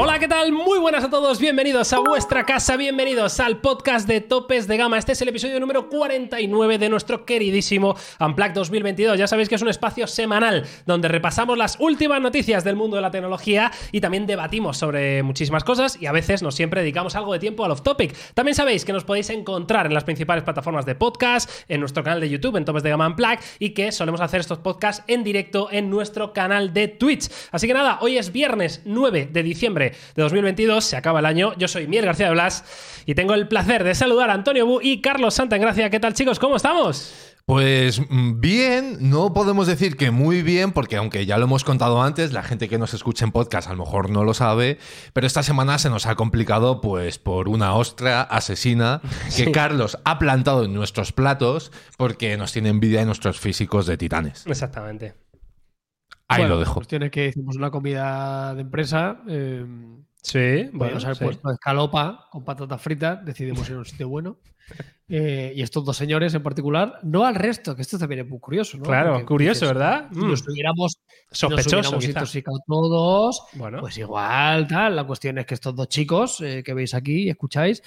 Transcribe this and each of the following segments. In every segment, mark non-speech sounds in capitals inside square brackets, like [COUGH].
Hola, ¿qué tal? Muy buenas a todos, bienvenidos a vuestra casa, bienvenidos al podcast de Topes de Gama. Este es el episodio número 49 de nuestro queridísimo Unplugged 2022. Ya sabéis que es un espacio semanal donde repasamos las últimas noticias del mundo de la tecnología y también debatimos sobre muchísimas cosas y a veces nos siempre dedicamos algo de tiempo al off topic. También sabéis que nos podéis encontrar en las principales plataformas de podcast, en nuestro canal de YouTube, en Topes de Gama Unplugged y que solemos hacer estos podcasts en directo en nuestro canal de Twitch. Así que nada, hoy es viernes 9 de diciembre de 2022, se acaba el año. Yo soy Miel García de Blas y tengo el placer de saludar a Antonio Bu y Carlos Santa en Gracia. ¿Qué tal, chicos? ¿Cómo estamos? Pues mm, bien, no podemos decir que muy bien, porque aunque ya lo hemos contado antes, la gente que nos escucha en podcast a lo mejor no lo sabe, pero esta semana se nos ha complicado pues por una ostra asesina [LAUGHS] que Sí. Carlos ha plantado en nuestros platos porque nos tiene envidia de nuestros físicos de titanes. Exactamente. Ahí Bueno, lo dejo. La cuestión es que hicimos una comida de empresa. Eh, Sí, bueno, haber sí. puesto escalopa con patatas fritas. Decidimos ir a un sitio bueno. [LAUGHS] Eh, y estos dos señores en particular, no al resto, que esto también es muy curioso, ¿no? Claro, Porque curioso, dices, ¿verdad? Si Mm, nos hubiéramos, si nos sospechoso, intoxicado todos, Bueno, pues igual, tal. La cuestión es que estos dos chicos eh, que veis aquí y escucháis,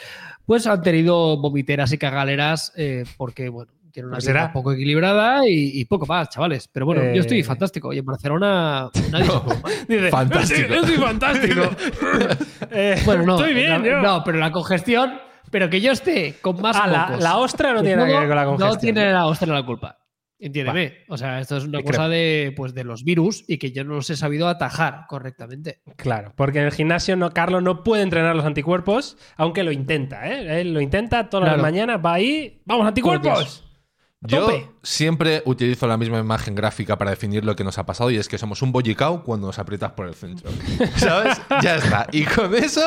pues han tenido vomiteras y cagaleras eh, porque, bueno, tienen una Pues vida será. poco equilibrada y, y poco más, chavales. Pero bueno, Eh, yo estoy fantástico. Y en Barcelona [LAUGHS] nadie se preocupa. Dice, Fantástico. Yo soy fantástico. [LAUGHS] Eh, Bueno, no. Estoy bien, la-. No, pero la congestión, pero que yo esté con más Ah, la, ostra no tiene nada que ver con la congestión. No tiene la ostra la culpa. Entiéndeme. O sea, esto es una cosa de, pues, de los virus y que yo no los he sabido atajar correctamente. Claro, porque en el gimnasio no, Carlos no puede entrenar los anticuerpos, aunque lo intenta, ¿eh? Él lo intenta todas las Claro. mañanas, va ahí, ¡vamos, anticuerpos! Yo tope. siempre utilizo la misma imagen gráfica para definir lo que nos ha pasado y es que somos un bollicao cuando nos aprietas por el centro. [LAUGHS] ¿Sabes? Ya está. Y con eso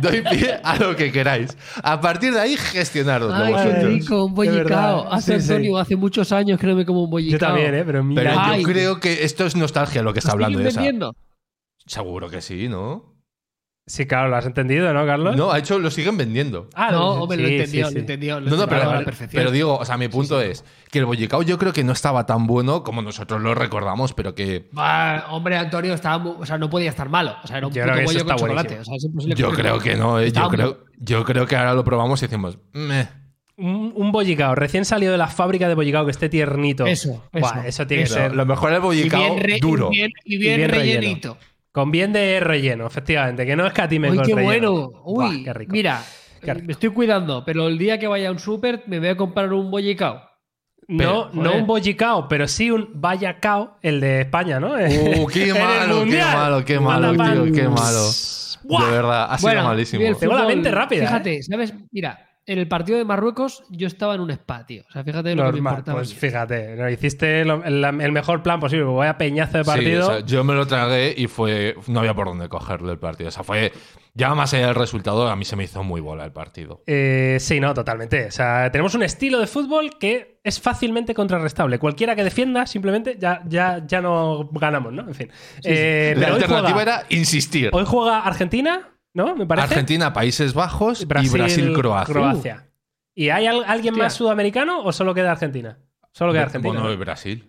doy pie a lo que queráis. A partir de ahí, gestionaros vosotros. rico, un bollicao. Hace sí, sí. Antonio, hace muchos años que no me como un bollicao. Yo también, ¿eh? Pero mira, Pero Ay. yo creo que esto es nostalgia lo que está ¿Lo hablando esa. Seguro que sí, ¿no? Sí, claro, lo has entendido, ¿no, Carlos? No, ha hecho, lo siguen vendiendo. Ah, no, sí, hombre, lo entendió, sí, lo entendió. lo No, no, pero, a la perfección. pero digo, o sea, mi punto es que el bollicao yo creo que no estaba tan bueno como nosotros lo recordamos, pero que Va, hombre, Antonio estaba o sea, no podía estar malo. O sea, era un Yo puto bollo con chocolate. buenísimo. O sea, es imposible yo creo que no. eh, Yo creo, muy- yo creo que ahora lo probamos y decimos, "Meh". Un, un bollicao recién salido de la fábrica de bollicao que esté tiernito. Eso, Buah, eso, eso tiene eso. que ser lo mejor es el Y bollicao bien, re- duro. y bien, y bien Y bien relleno. Con bien de relleno, efectivamente, que no escatimen Uy, con qué el relleno. bueno. Uy, Buah, qué rico. mira, Qué eh, rico. me estoy cuidando, pero el día que vaya a un súper me voy a comprar un bollicao. No, Pero, no un bollicao, pero sí un vayacao, el de España, ¿no? Uh, [LAUGHS] qué malo, qué malo, qué malo, Patapam. tío, qué malo. Buah. De verdad, ha sido malísimo. y el Tengo la fútbol, mente rápida, ¿eh? Fíjate, ¿sabes? Mira, en el partido de Marruecos yo estaba en un spa, tío. O sea, fíjate lo que me Normal, importaba. pues fíjate, ¿no? hiciste lo- el, el mejor plan posible. Vaya peñazo de Sí, partido. o sea, yo me lo tragué y fue. No había por dónde cogerle el partido. O sea, fue. Ya más allá del resultado, a mí se me hizo muy bola el partido. Eh, sí, no, totalmente. O sea, tenemos un estilo de fútbol que es fácilmente contrarrestable. Cualquiera que defienda, simplemente ya, ya, ya no ganamos, ¿no? En fin. Eh, La alternativa juega, era insistir. hoy juega Argentina, ¿no? Me parece. Argentina, Países Bajos y Brasil-Croacia. Croacia. ¿Y hay al- alguien Hostia. más sudamericano o solo queda Argentina? Solo queda Argentina. Bueno, ¿no? y Brasil.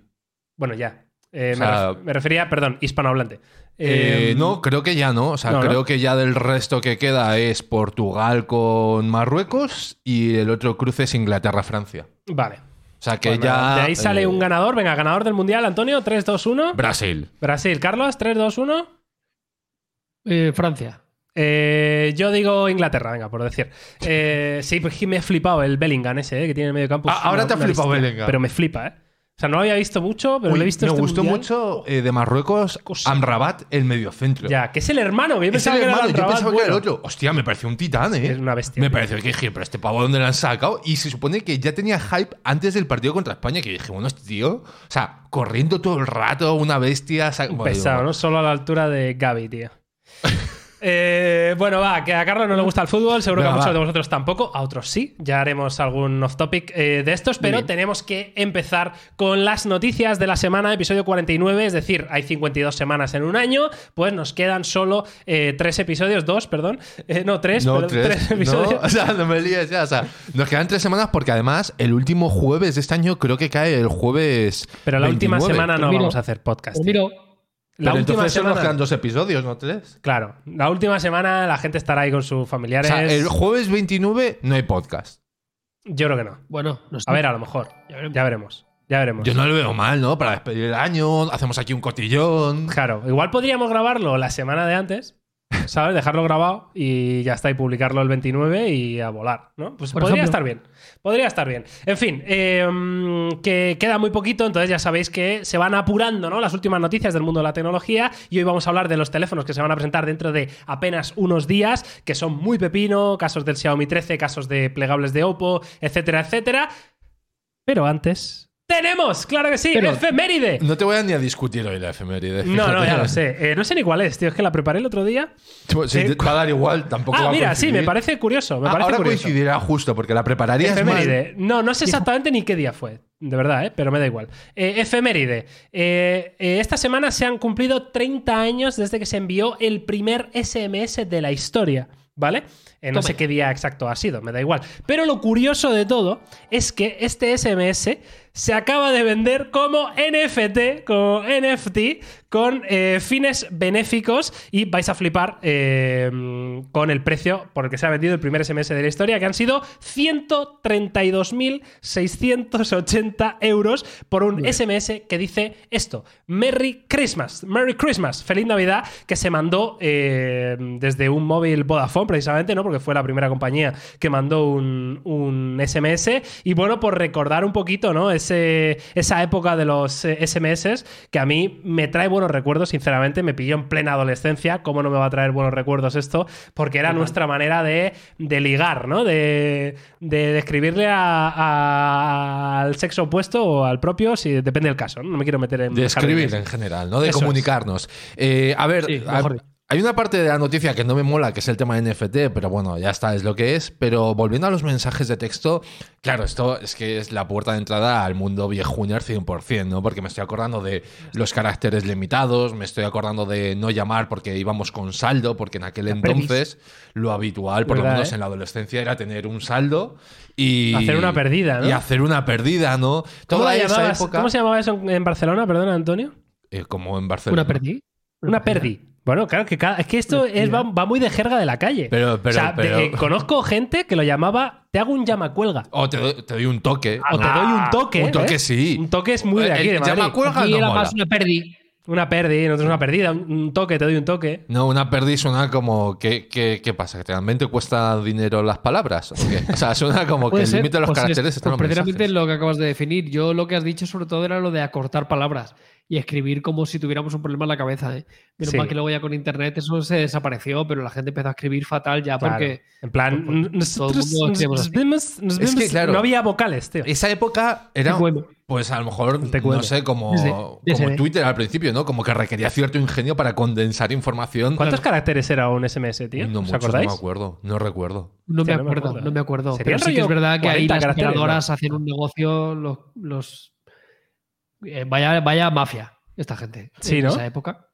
Bueno, ya. Eh, O me, sea- ref- me refería, perdón, hispanohablante. Eh, Eh, no, creo que ya no. O sea, no, ¿no? creo que ya del resto que queda es Portugal con Marruecos y el otro cruce es Inglaterra-Francia. Vale. O sea, que Pues ya. de ahí sale eh, un ganador. Venga, ganador del mundial, Antonio. 3, 2, 1. Brasil. Brasil. Carlos, 3, 2, 1. Eh, Francia. Eh, yo digo Inglaterra, venga, por decir. Eh, sí, pues me ha flipado el Bellingham ese, eh, que tiene en el medio campo. Ah, ahora te ha flipado bestia. Bellingham. Pero me flipa, ¿eh? O sea, no lo había visto mucho, pero Uy, lo he visto me este gustó mundial. mucho eh, de Marruecos. Amrabat, el mediocentro. Ya, que es el hermano, yo pensaba el que era hermano, yo Amrabat, pensaba que era el otro. Hostia, me pareció un titán, ¿eh? Es una bestia, Me pareció que dije, pero este pavo, ¿dónde lo han sacado? Y se supone que ya tenía hype antes del partido contra España, que dije, bueno, este tío, o sea, corriendo todo el rato, una bestia. Bueno, pesado, ¿no? Solo a la altura de Gaby, tío. [LAUGHS] Eh, bueno, va, que a Carlos no le gusta el fútbol, seguro que a muchos va. de vosotros tampoco, a otros sí. Ya haremos algún off-topic eh, de estos, pero bien. tenemos que empezar con las noticias de la semana, episodio 49, es decir, hay 52 semanas en un año, pues nos quedan solo eh, tres episodios, dos, perdón, [LAUGHS] Eh, no, tres, No, pero tres, tres no, episodios. [LAUGHS] o sea, no me líes ya. O sea, nos quedan tres semanas porque además el último jueves de este año creo que cae el jueves. Pero la última 29. semana no Pues vamos a hacer podcast. Pues La Pero última entonces solo semana. quedan dos episodios, ¿no tres? Claro, la última semana la gente estará ahí con sus O familiares. sea, el jueves 29 no hay podcast. Yo creo que no. Bueno, no sé. A ver, a lo mejor. Ya veremos. Ya veremos. Ya veremos. Yo no lo veo mal, ¿no? Para despedir el año, hacemos aquí un cotillón. Claro, igual podríamos grabarlo la semana de antes, ¿sabes? Dejarlo grabado y ya está, y publicarlo el 29 y a volar, ¿no? Pues Por podría ejemplo. estar bien. Podría estar bien. En fin, eh, mm, que queda muy poquito, entonces ya sabéis que se van apurando, ¿no? Las últimas noticias del mundo de la tecnología y hoy vamos a hablar de los teléfonos que se van a presentar dentro de apenas unos días, que son muy pepino, casos del Xiaomi 13, casos de plegables de Oppo, etcétera, etcétera. Pero antes... ¡Tenemos! ¡Claro que sí! Pero- ¡Efeméride! No te voy a ni a discutir hoy la efeméride. No, no, ya lo sé. Eh, no sé ni cuál es, tío. Es que la preparé el otro día. Pues, sí, Eh, te va a dar igual, tampoco va Ah, a mira, sí, me parece curioso. Me Ah, parece ahora curioso. coincidirá justo, porque la prepararías mal. Efeméride. No, no sé exactamente ni qué día fue. De verdad, ¿eh? pero me da igual. Eh, efeméride. Eh, eh, esta semana se han cumplido 30 años desde que se envió el primer SMS de la historia. ¿Vale? Eh, no sé qué día exacto ha sido, me da igual. Pero lo curioso de todo es que este SMS se acaba de vender como NFT, como NFT, con eh, fines benéficos y vais a flipar eh, con el precio por el que se ha vendido el primer SMS de la historia, que han sido 132.680 euros por un SMS que dice esto: Merry Christmas, Merry Christmas, feliz Navidad, que se mandó eh, desde un móvil Vodafone, precisamente, ¿no? Porque fue la primera compañía que mandó un, un SMS. Y bueno, por recordar un poquito, ¿no? Ese, esa época de los eh, SMS, que a mí me trae buenos recuerdos, sinceramente, me pilló en plena adolescencia. ¿Cómo no me va a traer buenos recuerdos esto? Porque era nuestra manera de, de ligar, ¿no? De, de a- a- al sexo opuesto o al propio, si depende del caso. No, No me quiero meter en De escribir en general, ¿no? De Eso comunicarnos. Eh, a ver, Sí, a-. hay una parte de la noticia que no me mola, que es el tema de NFT, pero bueno, ya está, es lo que es. Pero volviendo a los mensajes de texto, claro, esto es que es la puerta de entrada al mundo viejuner 100%, ¿no? Porque me estoy acordando de los caracteres limitados, me estoy acordando de no llamar porque íbamos con saldo, porque en aquel entonces lo habitual, por lo ¿Verdad, menos eh? en la adolescencia, era tener un saldo y... Hacer una perdida, ¿no? Y hacer una perdida, ¿no? ¿Cómo, Toda la esa llamabas? época... ¿Cómo se llamaba eso en Barcelona? Perdona, Antonio. eh, como en Barcelona. Una perdí. Una perdi. Bueno, claro, que cada- es que esto es, va, va muy de jerga de la calle. Pero- pero- o sea, de- pero- eh, conozco gente que lo llamaba te hago un llamacuelga. O te doy, te doy un toque. O te doy un toque. Un toque ¿eh? sí. Un toque es muy de El aquí, de Madrid. llamacuelga Aquí no era mola. más una perdí. Una perdi, nosotros una perdida. Un, toque, te doy un toque. No, una perdiz suena como. ¿qué, qué, qué pasa? ¿Que realmente cuesta dinero las palabras? ¿O, qué? o sea, suena como que Puede el ser, límite de los pues es- caracteres está en pues los precisamente mensajes. lo que acabas de definir. Yo lo que has dicho sobre todo era lo de acortar palabras y escribir como si tuviéramos un problema en la cabeza. ¿eh? Menos Sí. mal que luego ya con internet eso se desapareció, pero la gente empezó a escribir fatal ya Claro. porque En plan, Pues, pues, nosotros todo el mundo nos, vemos- Es que, claro. no había vocales, tío. Esa época era. Pues a lo mejor, no sé, como, como Twitter al principio, ¿no? Como que requería cierto ingenio para condensar información. ¿Cuántos caracteres era un SMS, tío? No ¿Os muchos, acordáis? no me acuerdo. No recuerdo. no me Hostia, no me acuerdo, no me acuerdo. Sería Pero sí que rollo es verdad que ahí 40 las operadoras hacían un negocio, los, los- eh, vaya, vaya mafia, esta gente. Sí, en ¿no? esa época.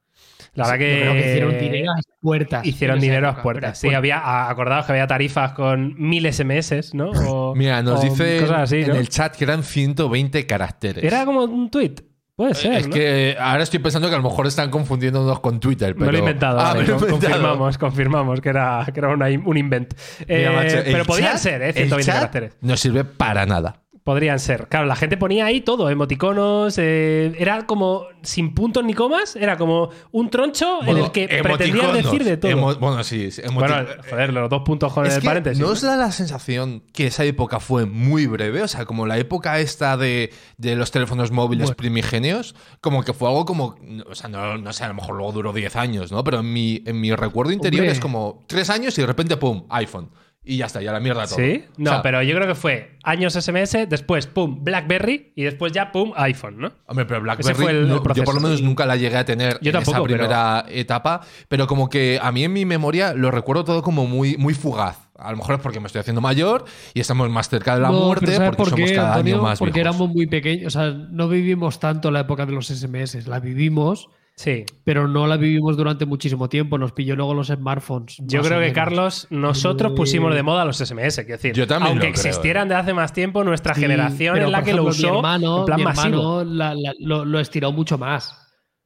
La verdad Sí, que, yo creo que hicieron dinero a las puertas. Hicieron dinero a las puertas. Sí, había, a- acordaos que había tarifas con mil SMS, ¿no? O- [LAUGHS] Mira, nos o dice así, en ¿no? el chat que eran 120 caracteres. Era como un tweet. Puede ser. es ¿no? que ahora estoy pensando que a lo mejor están confundiéndonos con Twitter. Pero... Me lo he inventado. Ah, vale, me lo he con- inventado. confirmamos, confirmamos que era, que era una- un invent. Eh, Mira, macho, el pero podían chat- ser, ¿eh? el 120 chat caracteres. No sirve para nada. Podrían ser. Claro, la gente ponía ahí todo, emoticonos. eh, era como sin puntos ni comas. Era como un troncho en el que pretendían decir de todo. Emo- bueno, sí. bueno, joder, los dos puntos con Es el que paréntesis. ¿No ¿no? os da la sensación que esa época fue muy breve? O sea, como la época esta de, de los teléfonos móviles Bueno. primigenios, como que fue algo como. O sea, no, no sé, a lo mejor luego duró 10 años, ¿no? Pero en mi, en mi recuerdo interior Hombre. es como 3 años y de repente, ¡pum! iPhone. Y ya está, ya la mierda todo. ¿Sí? No, O sea, pero yo creo que fue años SMS, después, pum, BlackBerry y después ya, pum, iPhone, ¿no? Hombre, pero BlackBerry, fue el- no- el yo por lo menos nunca la llegué a tener Yo en esa pero- primera etapa, pero como que a mí en mi memoria lo recuerdo todo como muy, muy fugaz. A lo mejor es porque me estoy haciendo mayor y estamos más cerca de la No, muerte pero ¿sabes porque por somos qué, cada Antonio? año más Porque viejos. éramos muy pequeños. O sea, no vivimos tanto la época de los SMS. La vivimos, Sí. pero no la vivimos durante muchísimo tiempo. Nos pilló luego los smartphones. Yo creo que. Carlos, nosotros Eh, pusimos de moda los SMS. Quiero decir, Yo también aunque creo, existieran de hace más tiempo, nuestra Sí, generación es la que lo usó Mi hermano, en plan mi masivo. hermano la- la- lo, lo estiró mucho más.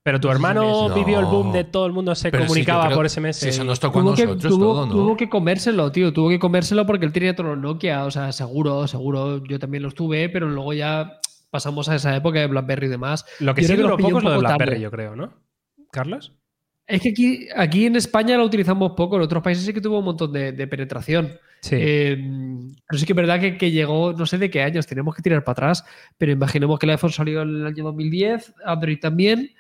Pero tu hermano No. vivió el boom de todo el mundo se Pero sí, yo comunicaba creo- por SMS. Sí, eso nos tocó a que, nosotros tuvo, todo, ¿no? tuvo que comérselo, tío. Tuvo que comérselo porque él tenía los Nokia. O sea, seguro, seguro. Yo también los tuve, pero luego ya pasamos a esa época de Blackberry y demás. Lo que Yo sí creo que poco es lo de tarde. BlackBerry, yo creo, ¿no? ¿Carlos? Es que aquí, aquí en España lo utilizamos poco. En otros países sí que tuvo un montón de, de penetración. Sí. Eh, pero sí que es verdad que, que llegó, no sé de qué años, tenemos que tirar para atrás, pero imaginemos que el iPhone salió en el año 2010, Android también,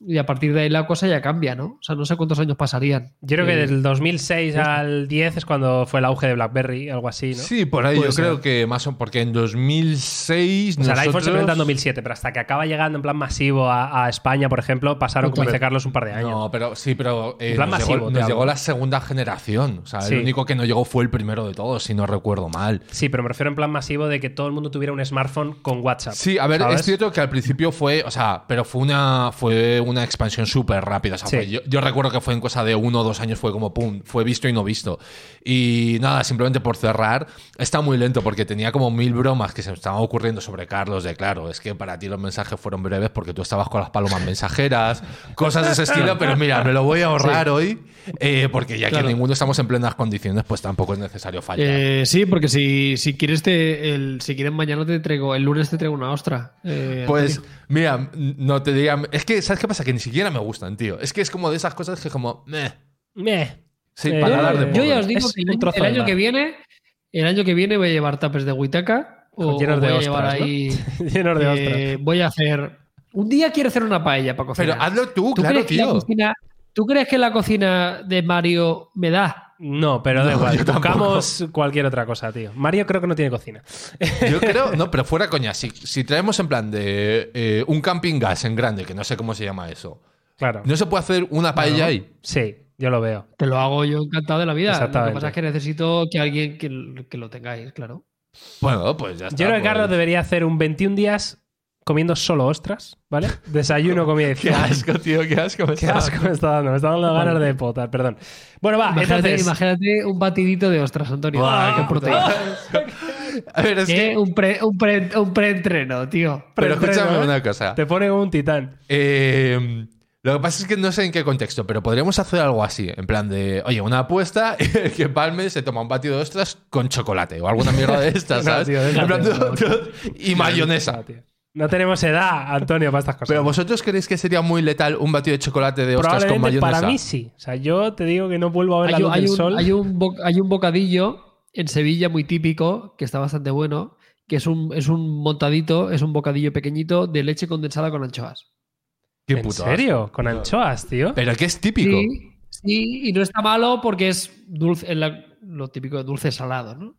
y a partir de ahí la cosa ya cambia, ¿no? O sea, no sé cuántos años pasarían. Yo creo que Eh, del 2006 al 10 es cuando fue el auge de BlackBerry, algo así, ¿no? Sí, por ahí yo ser. creo que más o porque en 2006 O sea, el iPhone se nosotros- presenta en 2007, pero hasta que acaba llegando en plan masivo a, a España, por ejemplo, pasaron, como dice Carlos, un par de años. No, pero sí, pero eh, En plan nos, masivo, llegó, nos llegó la segunda generación. O sea, Sí. el único que no llegó fue el primero de todos, si no recuerdo mal. Sí, pero me refiero en plan masivo de que todo el mundo tuviera un smartphone con WhatsApp. Sí, a ver, ¿sabes? es cierto que al principio fue, o sea, pero fue una, fue una expansión súper rápida. O sea, Sí. fue- yo, yo recuerdo que fue en cosa de uno o dos años, fue como pum, fue visto y no visto. Y nada, simplemente por cerrar, está muy lento porque tenía como mil bromas que se me estaban ocurriendo sobre Carlos. De claro, es que para ti los mensajes fueron breves porque tú estabas con las palomas mensajeras, cosas de ese [LAUGHS] estilo, pero mira, me lo voy a ahorrar hoy eh, porque ya Claro. que ninguno estamos en plenas condiciones, pues tampoco es necesario fallar. Eh, sí, porque si, si quieres te, el, si quieres mañana te traigo, el lunes te traigo una ostra. Eh, Pues, mira, no te diría. Es que, ¿sabes qué pasa? Que ni siquiera me gustan, tío. Es que es como de esas cosas que, como. meh. Meh. Sí, Eh, para dar de yo pobre. ya os digo Es que el, un año- trozo el año que viene, el año que viene voy a llevar tapes de Huitaca o, Llenos o de voy a ostras, llevar ¿no? ahí. [LAUGHS] Llenos de eh, ostras. voy a hacer. Un día quiero hacer una paella para cocinar. Pero hazlo tú, ¿Tú, claro, tío. cocina, ¿Tú crees que la cocina de Mario me da? No, pero da No, igual. tampoco. Buscamos cualquier otra cosa, tío. Mario creo que no tiene cocina. [LAUGHS] Yo creo. No, pero fuera coña. Si, si traemos en plan de eh, un camping gas en grande, que no sé cómo se llama eso, Claro. ¿no se puede hacer una paella ahí? Sí, yo lo veo. Te lo hago yo encantado de la vida. Lo que pasa es que necesito que alguien que, que lo tengáis, claro. Bueno, pues ya está. Yo creo que pues. Carlos debería hacer un 21 días comiendo solo ostras, ¿vale? Desayuno, comida [LAUGHS] y Qué asco, tío, qué asco. me Qué está asco me está dando. Me está dando ganas de potar, perdón. Bueno, va, Imagínate, entonces. imagínate un batidito de ostras, Antonio. Qué proteína. A ver, es ¿Qué? que. Un, pre, un, pre, un preentreno, tío. Pero Pre-entreno, escúchame ¿eh? una cosa. Te pone un titán. Eh, lo que pasa es que no sé en qué contexto, pero podríamos hacer algo así, en plan de, oye, una apuesta [LAUGHS] que Palme se toma un batido de ostras con chocolate o alguna mierda de [LAUGHS] estas, No, ¿sabes? tío, En plan, no, y mayonesa. No, tío. No tenemos edad, Antonio, para estas cosas. Pero vosotros creéis que sería muy letal un batido de chocolate de ostras con Probablemente mayonesa. para mí sí. O sea, yo te digo que no vuelvo a ver la Hay, luz un- hay del un, sol. hay un hay un bocadillo en Sevilla muy típico, que está bastante bueno, que es un, es un montadito, es un bocadillo pequeñito de leche condensada con anchoas. Qué ¿En puto serio? asco. Con anchoas, tío. Pero que es típico. Sí, sí, y no está malo porque es dulce, la- lo típico de dulce salado, ¿no?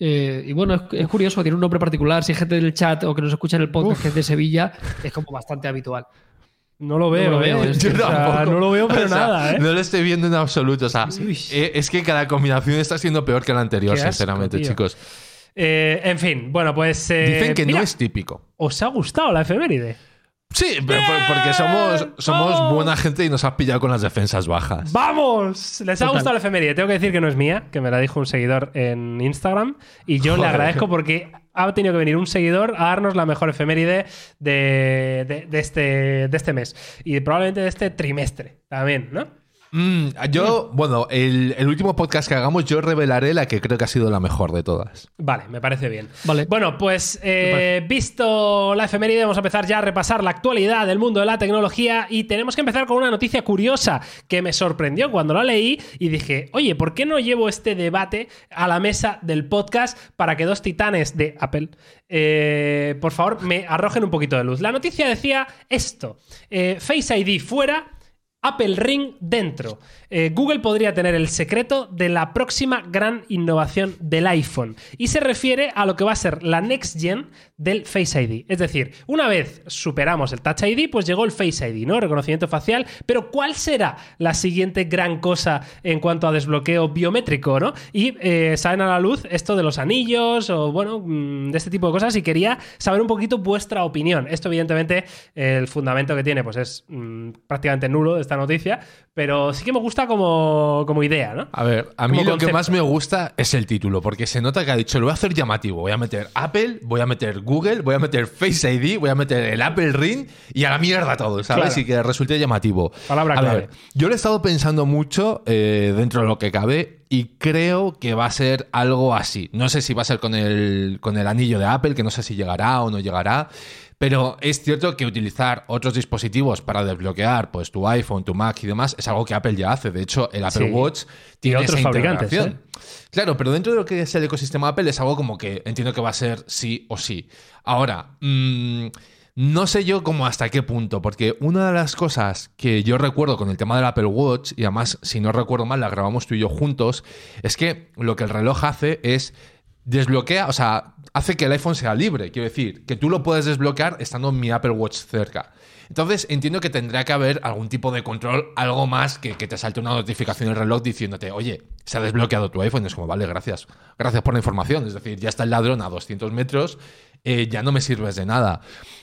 Eh, y bueno, es, es curioso, tiene un nombre particular. Si hay gente del chat o que nos escucha en el podcast que es de Sevilla, es como bastante habitual. No lo veo, No lo veo, ¿eh? Yo O sea, tampoco. no lo veo, pero O sea, nada, ¿eh? No lo estoy viendo en absoluto. O sea, Uy. es que cada combinación está siendo peor que la anterior, asco, sinceramente, tío. chicos. Eh, en fin, bueno, pues. Dicen que mira, no es típico. ¿Os ha gustado la efeméride? Sí, pero por- porque somos, somos ¡Vamos! buena gente y nos has pillado con las defensas bajas. ¡Vamos! ¿Les ha Total. gustado la efeméride? Tengo que decir que no es mía, que me la dijo un seguidor en Instagram. Y yo le agradezco porque ha tenido que venir un seguidor a darnos la mejor efeméride de, de- de este, de este mes. Y probablemente de este trimestre también, ¿no? Mm, yo, bueno, el, el último podcast que hagamos, yo revelaré la que creo que ha sido la mejor de todas. Vale, me parece bien. Vale. Bueno, pues eh, visto la efeméride, vamos a empezar ya a repasar la actualidad del mundo de la tecnología y tenemos que empezar con una noticia curiosa que me sorprendió cuando la leí y dije, oye, ¿por qué no llevo este debate a la mesa del podcast para que dos titanes de Apple, eh, por favor, me arrojen un poquito de luz? La noticia decía esto, eh, Face ID fuera. Apple Ring dentro. Eh, Google podría tener el secreto de la próxima gran innovación del iPhone. Y se refiere a lo que va a ser la next gen del Face ID. Es decir, una vez superamos el Touch ID, pues llegó el Face ID, ¿no? Reconocimiento facial. Pero ¿cuál será la siguiente gran cosa en cuanto a desbloqueo biométrico, ¿no? Y eh, salen a la luz esto de los anillos o, bueno, mm, de este tipo de cosas. Y quería saber un poquito vuestra opinión. Esto, evidentemente, el fundamento que tiene, pues es mm, prácticamente nulo. Está noticia, pero sí que me gusta como, como idea, ¿no? A ver, a mí Como lo que concepto. más me gusta es el título, porque se nota que ha dicho, lo voy a hacer llamativo, voy a meter Apple, voy a meter Google, voy a meter Face ID, voy a meter el Apple Ring y a la mierda todo, ¿sabes? Claro. Y que resulte llamativo. Palabra a clave. ver, yo lo he estado pensando mucho eh, dentro de lo que cabe y creo que va a ser algo así. No sé si va a ser con el, con el anillo de Apple, que no sé si llegará o no llegará. Pero es cierto que utilizar otros dispositivos para desbloquear pues, tu iPhone, tu Mac y demás es algo que Apple ya hace. De hecho, el Apple Sí. Watch tiene otros esa fabricantes, ¿eh? Claro, pero dentro de lo que es el ecosistema Apple es algo como que entiendo que va a ser sí o sí. Ahora, mm, no sé yo cómo hasta qué punto, porque una de las cosas que yo recuerdo con el tema del Apple Watch, y además, si no recuerdo mal, la grabamos tú y yo juntos, es que lo que el reloj hace es desbloquea, o sea, hace que el iPhone sea libre. Quiero decir, que tú lo puedes desbloquear estando mi Apple Watch cerca. Entonces entiendo que tendrá que haber algún tipo de control, algo más que, que te salte una notificación en el reloj diciéndote, oye, se ha desbloqueado tu iPhone. Y es como, vale, gracias. Gracias por la información. Es decir, ya está el ladrón a 200 metros, eh, ya no me sirves de nada.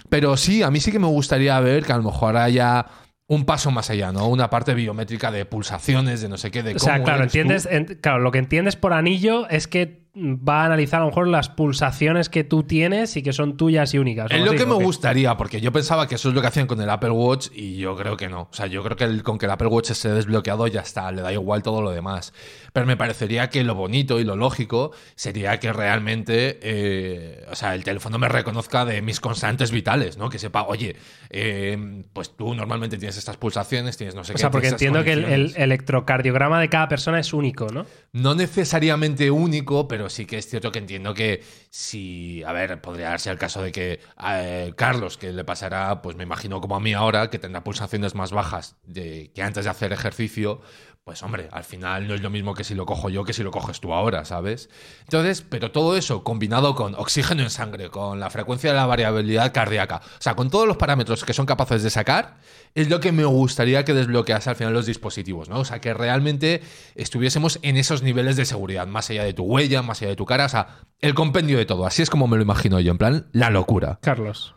Pero sí, a mí sí que me gustaría ver que a lo mejor haya un paso más allá, ¿no? Una parte biométrica de pulsaciones, de no sé qué, de O sea, cómo claro, entiendes, en- claro, lo que entiendes por anillo es que va a analizar a lo mejor las pulsaciones que tú tienes y que son tuyas y únicas. Es ¿o lo así? que me ¿O gustaría, porque yo pensaba que eso es lo que hacían con el Apple Watch y yo creo que no. O sea, yo creo que el- con que el Apple Watch esté desbloqueado ya está, le da igual todo lo demás. Pero me parecería que lo bonito y lo lógico sería que realmente, eh, o sea, el teléfono me reconozca de mis constantes vitales, ¿no? Que sepa, oye, eh, pues tú normalmente tienes estas pulsaciones, tienes no sé O qué. sea, porque entiendo que el, electrocardiograma de cada persona es único, ¿no? No necesariamente único, pero sí que es cierto que entiendo que si, a ver, podría darse el caso de que eh, Carlos, que le pasará, pues me imagino como a mí ahora, que tendrá pulsaciones más bajas de, que antes de hacer ejercicio, pues hombre, al final no es lo mismo que si lo cojo yo que si lo coges tú ahora, ¿sabes? Entonces, pero todo eso combinado con oxígeno en sangre, con la frecuencia de la variabilidad cardíaca, o sea, con todos los parámetros que son capaces de sacar, es lo que me gustaría que desbloquease al final los dispositivos, ¿no? O sea, que realmente estuviésemos en esos niveles de seguridad, más allá de tu huella, más allá de tu cara, o sea, el compendio de todo. Así es como me lo imagino yo, en plan, la locura. Carlos.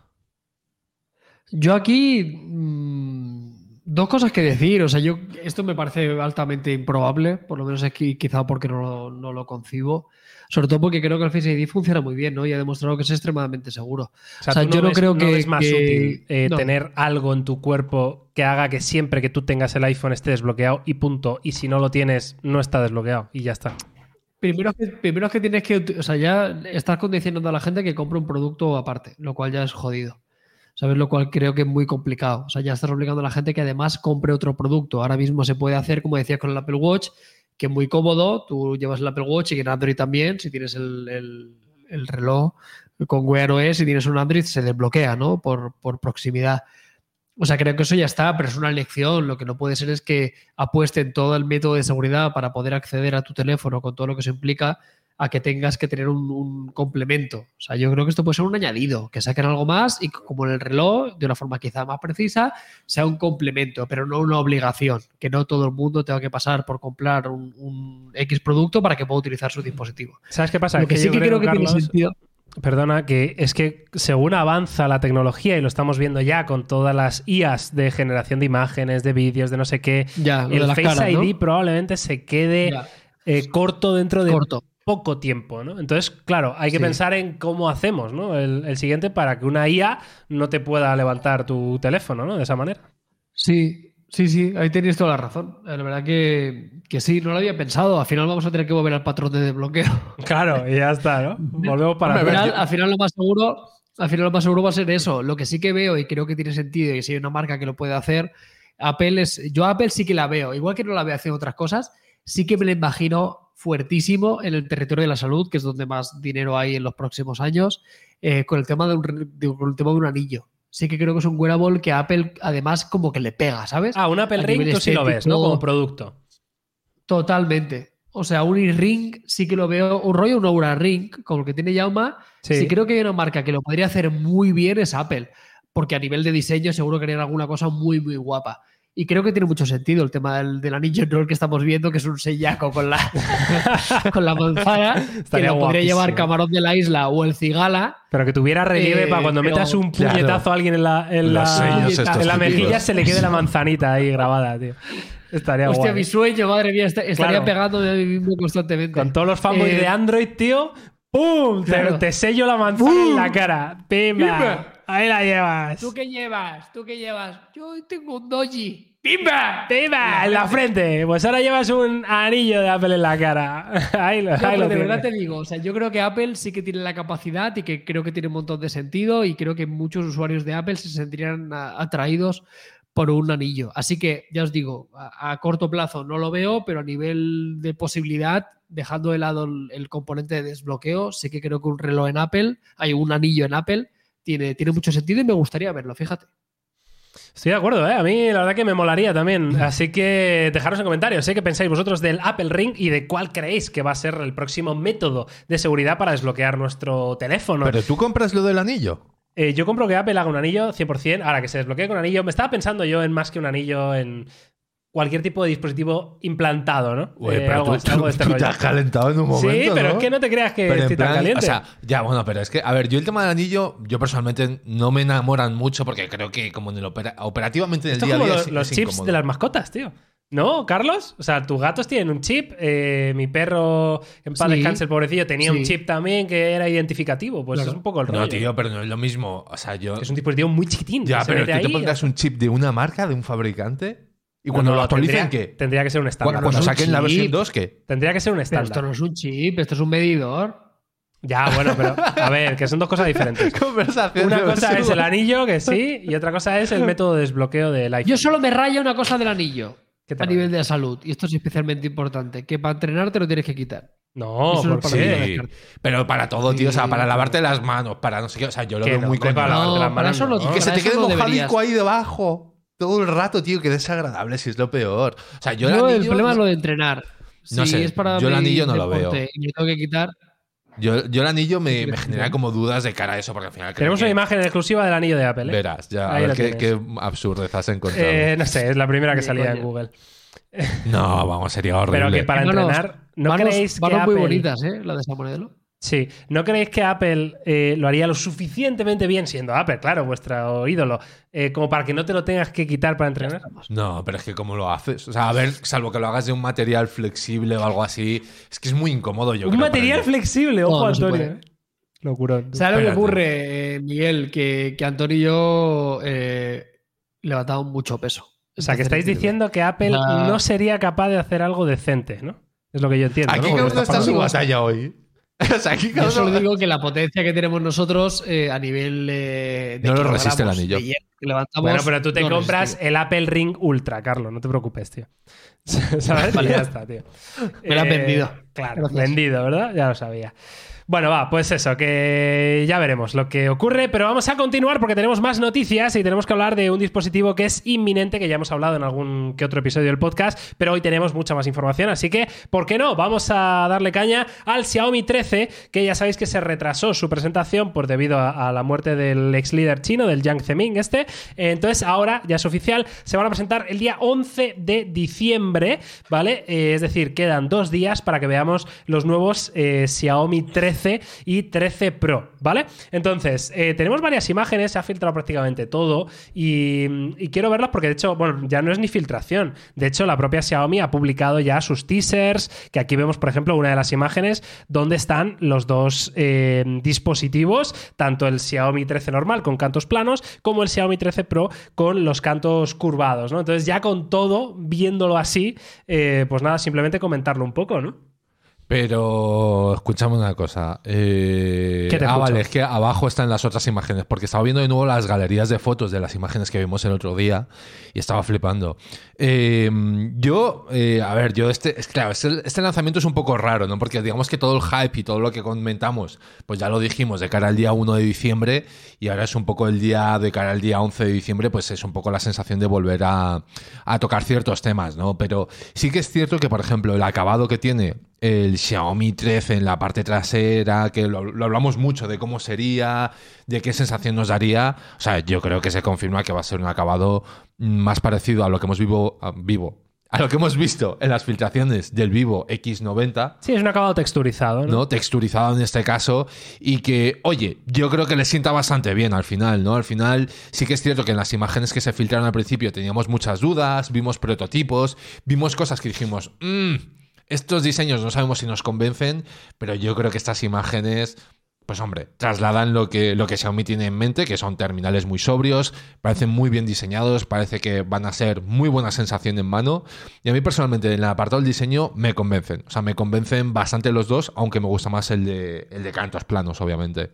Yo aquí. mm, dos cosas que decir. O sea, yo. Esto me parece altamente improbable. Por lo menos aquí, quizá porque no, lo- no lo concibo. Sobre todo porque creo que el Face ID funciona muy bien, ¿no? Y ha demostrado que es extremadamente seguro. O sea, O sea, yo no ves- creo que- ves más que- útil eh, no. tener algo en tu cuerpo que haga que siempre que tú tengas el iPhone esté desbloqueado y punto. Y si no lo tienes, no está desbloqueado y ya está. Primero que, primero es que tienes que. O sea, ya estás condicionando a la gente que compre un producto aparte, lo cual ya es jodido. ¿Sabes? Lo cual creo que es muy complicado. O sea, ya estás obligando a la gente que además compre otro producto. Ahora mismo se puede hacer, como decías con el Apple Watch, que es muy cómodo. Tú llevas el Apple Watch y en Android también, si tienes el, el- el reloj con Wear OS, si tienes un Android, se desbloquea, ¿no? Por, por proximidad. O sea, creo que eso ya está, pero es una elección. Lo que no puede ser es que apuesten todo el método de seguridad para poder acceder a tu teléfono con todo lo que eso implica a que tengas que tener un, un complemento. O sea, yo creo que esto puede ser un añadido, que saquen algo más y como en el reloj, de una forma quizá más precisa, sea un complemento, pero no una obligación. Que no todo el mundo tenga que pasar por comprar un, un X producto para que pueda utilizar su dispositivo. ¿Sabes qué pasa? Lo que sí yo que creo que Carlos, tiene sentido. Perdona, que es que según avanza la tecnología y lo estamos viendo ya con todas las IAs de generación de imágenes, de vídeos, de no sé qué, Ya, el Face caras, ¿no? ID probablemente se quede eh, corto dentro de Corto. Poco tiempo, ¿no? Entonces, claro, hay que Sí. pensar en cómo hacemos, ¿no? El, el siguiente para que una IA no te pueda levantar tu teléfono, ¿no? De esa manera. Sí, sí, sí, ahí tenéis toda la razón. La verdad que, que sí, no lo había pensado. Al final vamos a tener que volver al patrón de desbloqueo. [LAUGHS] Claro, y ya está, ¿no? Volvemos para al, Hombre, final, al final lo más seguro, al final lo más seguro va a ser eso. Lo que sí que veo y creo que tiene sentido y si hay una marca que lo puede hacer, Apple es. Yo a Apple sí que la veo, igual que no la veo haciendo otras cosas, sí que me la imagino fuertísimo en el territorio de la salud, que es donde más dinero hay en los próximos años, eh, con el tema de un, re- de- con el tema de un anillo. Sí que creo que es un wearable que a Apple además como que le pega, ¿sabes? Ah, un Apple a Ring tú sí lo ves, ¿no? Como producto. Totalmente. O sea, un ring sí que lo veo, un rollo, un Aura Ring, como el que tiene Yauma. Sí. Sí. creo que hay una marca que lo podría hacer muy bien es Apple, porque a nivel de diseño seguro que harían alguna cosa muy, muy guapa. Y creo que tiene mucho sentido el tema del, del anillo, no el que estamos viendo, que es un sellaco con la, [LAUGHS] con la manzana, que lo podría llevar camarón de la isla o el cigala. Pero que tuviera relieve Eh, para cuando pero- metas un puñetazo Claro. a alguien en la, en la, en la mejilla, se le quede la manzanita ahí grabada, tío. Estaría Hostia, guay. mi sueño, madre mía, est- estaría Claro. pegando de mí mismo constantemente. Con todos los fanboys Eh, de Android, tío. ¡Pum! Te- Claro. Te, sello la manzana en la cara. Pimba. Ahí la llevas. ¿Tú qué llevas? ¿Tú qué llevas? Yo tengo un doji. ¡Pimba! ¡Pimba! En la frente. Pues ahora llevas un anillo de Apple en la cara. [LAUGHS] Ahí lo, No, ahí lo de verdad te digo, o sea, yo creo que Apple sí que tiene la capacidad y que creo que tiene un montón de sentido y creo que muchos usuarios de Apple se sentirían atraídos por un anillo. Así que ya os digo, a, a corto plazo no lo veo, pero a nivel de posibilidad, dejando de lado el, el componente de desbloqueo, sí que creo que un reloj en Apple, hay un anillo en Apple, tiene, tiene mucho sentido y me gustaría verlo, fíjate. Estoy de acuerdo, ¿eh? A mí la verdad que me molaría también. Así que dejaros en comentarios, ¿eh? ¿Qué pensáis vosotros del Apple Ring y de cuál creéis que va a ser el próximo método de seguridad para desbloquear nuestro teléfono? Pero tú compras lo del anillo. Eh, yo compro que Apple haga un anillo 100%. Ahora que se desbloquee con anillo, me estaba pensando yo en más que un anillo en cualquier tipo de dispositivo implantado, ¿no? Güey, Eh, pero algo, tú, algo de este tú [LAUGHS] te rollo. has calentado en un momento. Sí, pero ¿no? es que no te creas que Pero estoy tan plan, caliente. O sea, ya, bueno, pero es que, a ver, yo el tema del anillo, yo personalmente no me enamoran mucho porque creo que como en el opera- operativamente en el Esto es día a día los, es- los es chips incómodo. de las mascotas, tío. ¿No, Carlos? O sea, tus gatos tienen un chip. eh, mi perro, en paz Sí. descanse el pobrecillo, tenía un chip también que era identificativo. Pues Claro. es un poco el rollo. No, tío, pero no es lo mismo. O sea, yo... Es un dispositivo muy chiquitín. Ya, pero tú te ahí, pondrás un chip de una marca, de un fabricante, y cuando No, lo no, actualicen, tendría, ¿qué? Tendría que ser un estándar. Cuando un saquen la versión chip. 2, ¿qué? Tendría que ser un Pero estándar. esto no es un chip, esto es un medidor. Ya, bueno, pero a ver, que son dos cosas diferentes. [LAUGHS] Conversación Una cosa es el anillo, que sí, y otra cosa es el [LAUGHS] método de desbloqueo del iPhone. Yo solo me raya una cosa del anillo. ¿Qué te A raya? nivel de salud. Y esto es especialmente importante. Que para entrenar te lo tienes que quitar. No, ¿por para. Sí, pero para todo, tío. O sea, para lavarte las manos, para no sé qué. O sea, yo lo Que veo no, muy hombre, para las No, para manos eso no, no. Y que se te quede no mojadico deberías. ahí debajo. Todo el rato, tío, que desagradable, si es lo peor. O sea, yo el No, el anillo. problema es no- lo de entrenar. No si sé, es para yo el anillo no lo veo. Y me tengo que quitar. Yo, yo el anillo me, genera como dudas de cara a eso, porque al final. creo Tenemos que una imagen exclusiva del anillo de Apple. ¿eh? Verás, ya, a ver qué, qué absurdez has encontrado. Eh, no sé, es la primera que salía en. Google. no, vamos, sería horrible. Pero que para entrenar, ¿no manos, creéis que Apple... muy bonitas, ¿eh? La de esa modelo. Sí, ¿no creéis que Apple eh, lo haría lo suficientemente bien, siendo Apple, claro, vuestro ídolo, eh, como para que no te lo tengas que quitar para entrenar? No, pero es que ¿cómo lo haces? O sea, a ver, salvo que lo hagas de un material flexible o algo así, es que es muy incómodo, yo Un creo, material flexible, ojo, No, no Antonio. ¿eh? Locurón. ¿Sabes lo que ocurre, eh, Miguel? Que, que Antonio y yo eh, levantamos mucho peso. O sea, que estáis diciendo que Apple no sería capaz de hacer algo decente, ¿no? Es lo que yo entiendo. Aquí ¿no? Porque está en su batalla hoy. [LAUGHS] o sea, aquí cada Yo solo digo que la potencia que tenemos nosotros eh, a nivel eh, de No lo resiste el anillo. de hierro que levantamos, Bueno, pero tú te no compras resiste. el Apple Ring Ultra, Carlos, no te preocupes, tío. [LAUGHS] ¿Sabes? Vale. Ya está, tío. Me lo has vendido. Claro, Gracias. vendido, ¿verdad? Ya lo sabía. Bueno, va, pues eso, que ya veremos lo que ocurre, pero vamos a continuar porque tenemos más noticias y tenemos que hablar de un dispositivo que es inminente, que ya hemos hablado en algún que otro episodio del podcast, pero hoy tenemos mucha más información, así que, ¿por qué no? Vamos a darle caña al Xiaomi 13, que ya sabéis que se retrasó su presentación por debido a, la muerte del ex líder chino, del Jiang Zemin este. Entonces, ahora ya es oficial, se van a presentar el día 11 de diciembre, ¿vale? Eh, es decir, quedan dos días para que veamos los nuevos eh, Xiaomi 13 y 13 Pro, ¿vale? Entonces, eh, tenemos varias imágenes, se ha filtrado prácticamente todo y, quiero verlas porque de hecho, bueno, ya no es ni filtración. De hecho, la propia Xiaomi ha publicado ya sus teasers, que aquí vemos, por ejemplo, una de las imágenes donde están los dos eh, dispositivos, tanto el Xiaomi 13 normal con cantos planos como el Xiaomi 13 Pro con los cantos curvados, ¿no? Entonces, ya con todo, viéndolo así, eh, pues nada, simplemente comentarlo un poco, ¿no? Pero escúchame una cosa. Eh, ¿Qué te ah, escucho? vale, es que abajo están las otras imágenes, porque estaba viendo de nuevo las galerías de fotos de las imágenes que vimos el otro día y estaba flipando. Eh, yo, eh, a ver, yo este, es claro, este, este lanzamiento es un poco raro, ¿no? Porque digamos que todo el hype y todo lo que comentamos, pues ya lo dijimos de cara al día 1 de diciembre y ahora es un poco el día de cara al día 11 de diciembre, pues es un poco la sensación de volver a, a tocar ciertos temas, ¿no? Pero sí que es cierto que, por ejemplo, el acabado que tiene el Xiaomi 13 en la parte trasera, que lo, lo, hablamos mucho de cómo sería, de qué sensación nos daría. O sea, yo creo que se confirma que va a ser un acabado más parecido a lo que hemos vivo, a, vivo a lo que hemos visto en las filtraciones del Vivo X90. Sí, es un acabado texturizado, ¿no? ¿no? Texturizado en este caso. Y que, oye, yo creo que le sienta bastante bien al final, ¿no? Al final sí que es cierto que en las imágenes que se filtraron al principio teníamos muchas dudas, vimos prototipos, vimos cosas que dijimos, mmm, estos diseños no sabemos si nos convencen, pero yo creo que estas imágenes pues hombre, trasladan lo que, lo que Xiaomi tiene en mente, que son terminales muy sobrios, parecen muy bien diseñados, parece que van a ser muy buena sensación en mano. Y a mí personalmente, en el apartado del diseño, me convencen. O sea, me convencen bastante los dos, aunque me gusta más el de, el de cantos planos, obviamente.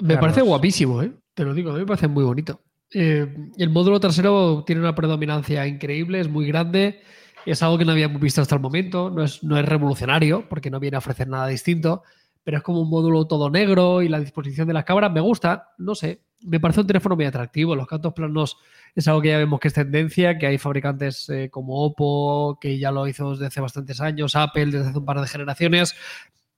Me parece guapísimo, ¿eh? Te lo digo, a mí me parece muy bonito. Eh, el módulo trasero tiene una predominancia increíble, es muy grande, es algo que no habíamos visto hasta el momento, no es, no es revolucionario, porque no viene a ofrecer nada distinto pero es como un módulo todo negro y la disposición de las cámaras me gusta, no sé, me parece un teléfono muy atractivo. Los cantos planos es algo que ya vemos que es tendencia, que hay fabricantes eh, como Oppo, que ya lo hizo desde hace bastantes años, Apple desde hace un par de generaciones.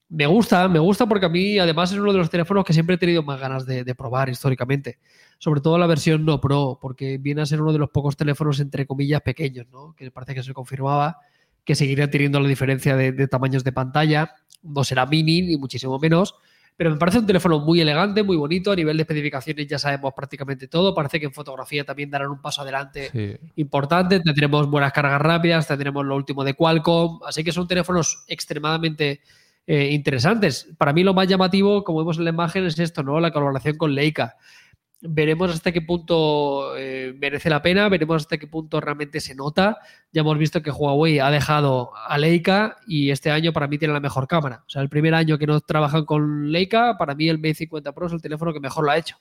Me gusta, me gusta porque a mí además es uno de los teléfonos que siempre he tenido más ganas de, de probar históricamente. Sobre todo la versión no Pro, porque viene a ser uno de los pocos teléfonos entre comillas pequeños, ¿no? que parece que se confirmaba que seguiría teniendo la diferencia de, de tamaños de pantalla no será mini ni muchísimo menos, pero me parece un teléfono muy elegante, muy bonito. A nivel de especificaciones ya sabemos prácticamente todo. Parece que en fotografía también darán un paso adelante sí. importante. Tendremos buenas cargas rápidas, tendremos lo último de Qualcomm. Así que son teléfonos extremadamente eh, interesantes. Para mí lo más llamativo, como vemos en la imagen, es esto, ¿no? La colaboración con Leica veremos hasta qué punto eh, merece la pena, veremos hasta qué punto realmente se nota. Ya hemos visto que Huawei ha dejado a Leica y este año para mí tiene la mejor cámara. O sea, el primer año que no trabajan con Leica, para mí el Mate 50 Pro es el teléfono que mejor lo ha hecho.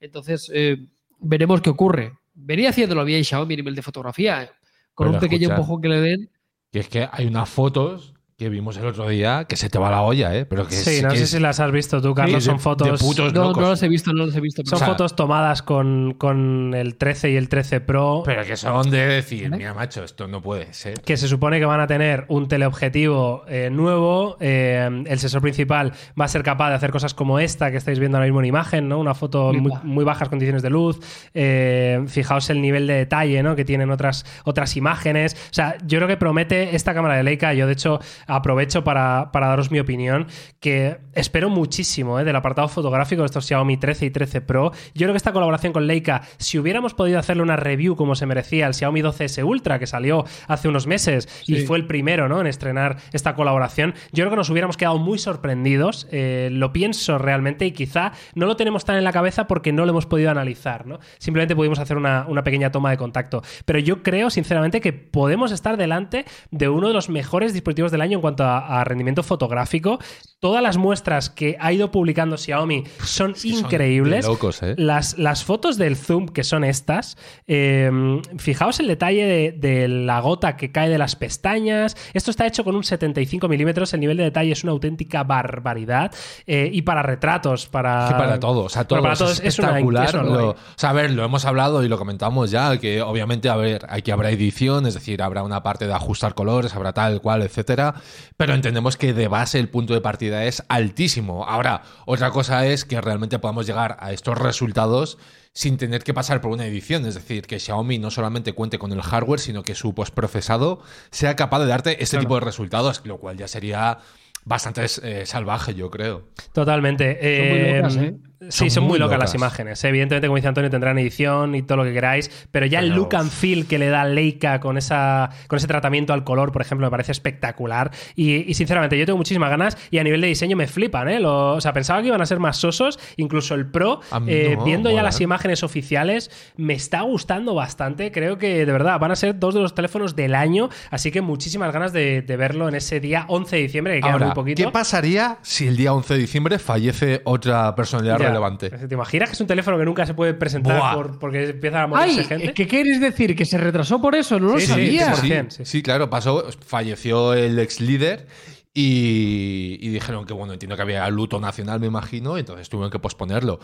Entonces, eh, veremos qué ocurre. Venía haciéndolo bien Xiaomi a nivel de fotografía, eh, con Pero un pequeño empujón que le den. Que es que hay unas fotos que vimos el otro día, que se te va la olla, ¿eh? Pero que sí, es, no que sé es, si las has visto tú, Carlos. Sí, son de- fotos. de putos No, locos. no los he visto, no los he visto. Son O sea, fotos tomadas con, con el 13 y el 13 Pro. Pero que son de decir, ¿Vale? mira, macho, esto no puede ser. que se supone que van a tener un teleobjetivo eh, nuevo. eh, el sensor principal va a ser capaz de hacer cosas como esta que estáis viendo ahora mismo en imagen, ¿no? Una foto muy, muy bajas condiciones de luz. Eh, fijaos el nivel de detalle, ¿no? Que tienen otras, otras imágenes. O sea, yo creo que promete esta cámara de Leica. Yo, de hecho, aprovecho para, para daros mi opinión, que espero muchísimo ¿eh? del apartado fotográfico de estos Xiaomi 13 y 13 Pro. Yo creo que esta colaboración con Leica, si hubiéramos podido hacerle una review como se merecía el Xiaomi 12S Ultra, que salió hace unos meses y fue el primero ¿no? en estrenar esta colaboración, yo creo que nos hubiéramos quedado muy sorprendidos. eh, lo pienso realmente y quizá no lo tenemos tan en la cabeza porque no lo hemos podido analizar. ¿no? Simplemente pudimos hacer una, una pequeña toma de contacto. Pero yo creo, sinceramente, que podemos estar delante de uno de los mejores dispositivos del año en cuanto a, a rendimiento fotográfico. Todas las muestras que ha ido publicando Xiaomi son Es que increíbles. locos, ¿eh? Las, las fotos del zoom, que son estas, eh, fijaos el detalle de, de la gota que cae de las pestañas. Esto está hecho con un 75 milímetros. El nivel de detalle es una auténtica barbaridad. Eh, y para retratos, para. Para todo, o sea, todo Bueno, para es todos es espectacular. es una lo- guay. o sea, a ver, lo hemos hablado y lo comentamos ya, que obviamente, a ver, aquí habrá edición, es decir, habrá una parte de ajustar colores, habrá tal cual, etcétera, pero entendemos que de base el punto de partida es altísimo. Ahora, otra cosa es que realmente podamos llegar a estos resultados sin tener que pasar por una edición, es decir, que Xiaomi no solamente cuente con el hardware, sino que su postprocesado sea capaz de darte este Claro. tipo de resultados, lo cual ya sería bastante eh, salvaje, yo creo. Totalmente. Son muy Eh, locas, ¿eh? Sí, Son muy muy locas, locas. las imágenes. Evidentemente, como dice Antonio, tendrán edición y todo lo que queráis, pero ya el look and feel que le da Leica con, esa, con ese tratamiento al color, por ejemplo, me parece espectacular. Y, y, sinceramente, yo tengo muchísimas ganas y a nivel de diseño me flipan. ¿eh? Lo- o sea, pensaba que iban a ser más sosos, incluso el Pro, eh, no, viendo ya las imágenes oficiales, me está gustando bastante. Creo que de verdad van a ser dos de los teléfonos del año, así que muchísimas ganas de, de verlo en ese día 11 de diciembre, que queda Ahora, muy poquito. ¿qué pasaría si el día 11 de diciembre fallece otra personalidad Ya. Relevante? ¿Te imaginas que es un teléfono que nunca se puede presentar por- porque empieza a morirse Ay, gente? ¿qué quieres decir? ¿Que se retrasó por eso? No lo Sí, sabía. sí, Sí, 100%, sí. sí, claro, pasó, falleció el ex líder y, y dijeron que, bueno, entiendo que había luto nacional, me imagino, entonces tuvieron que posponerlo.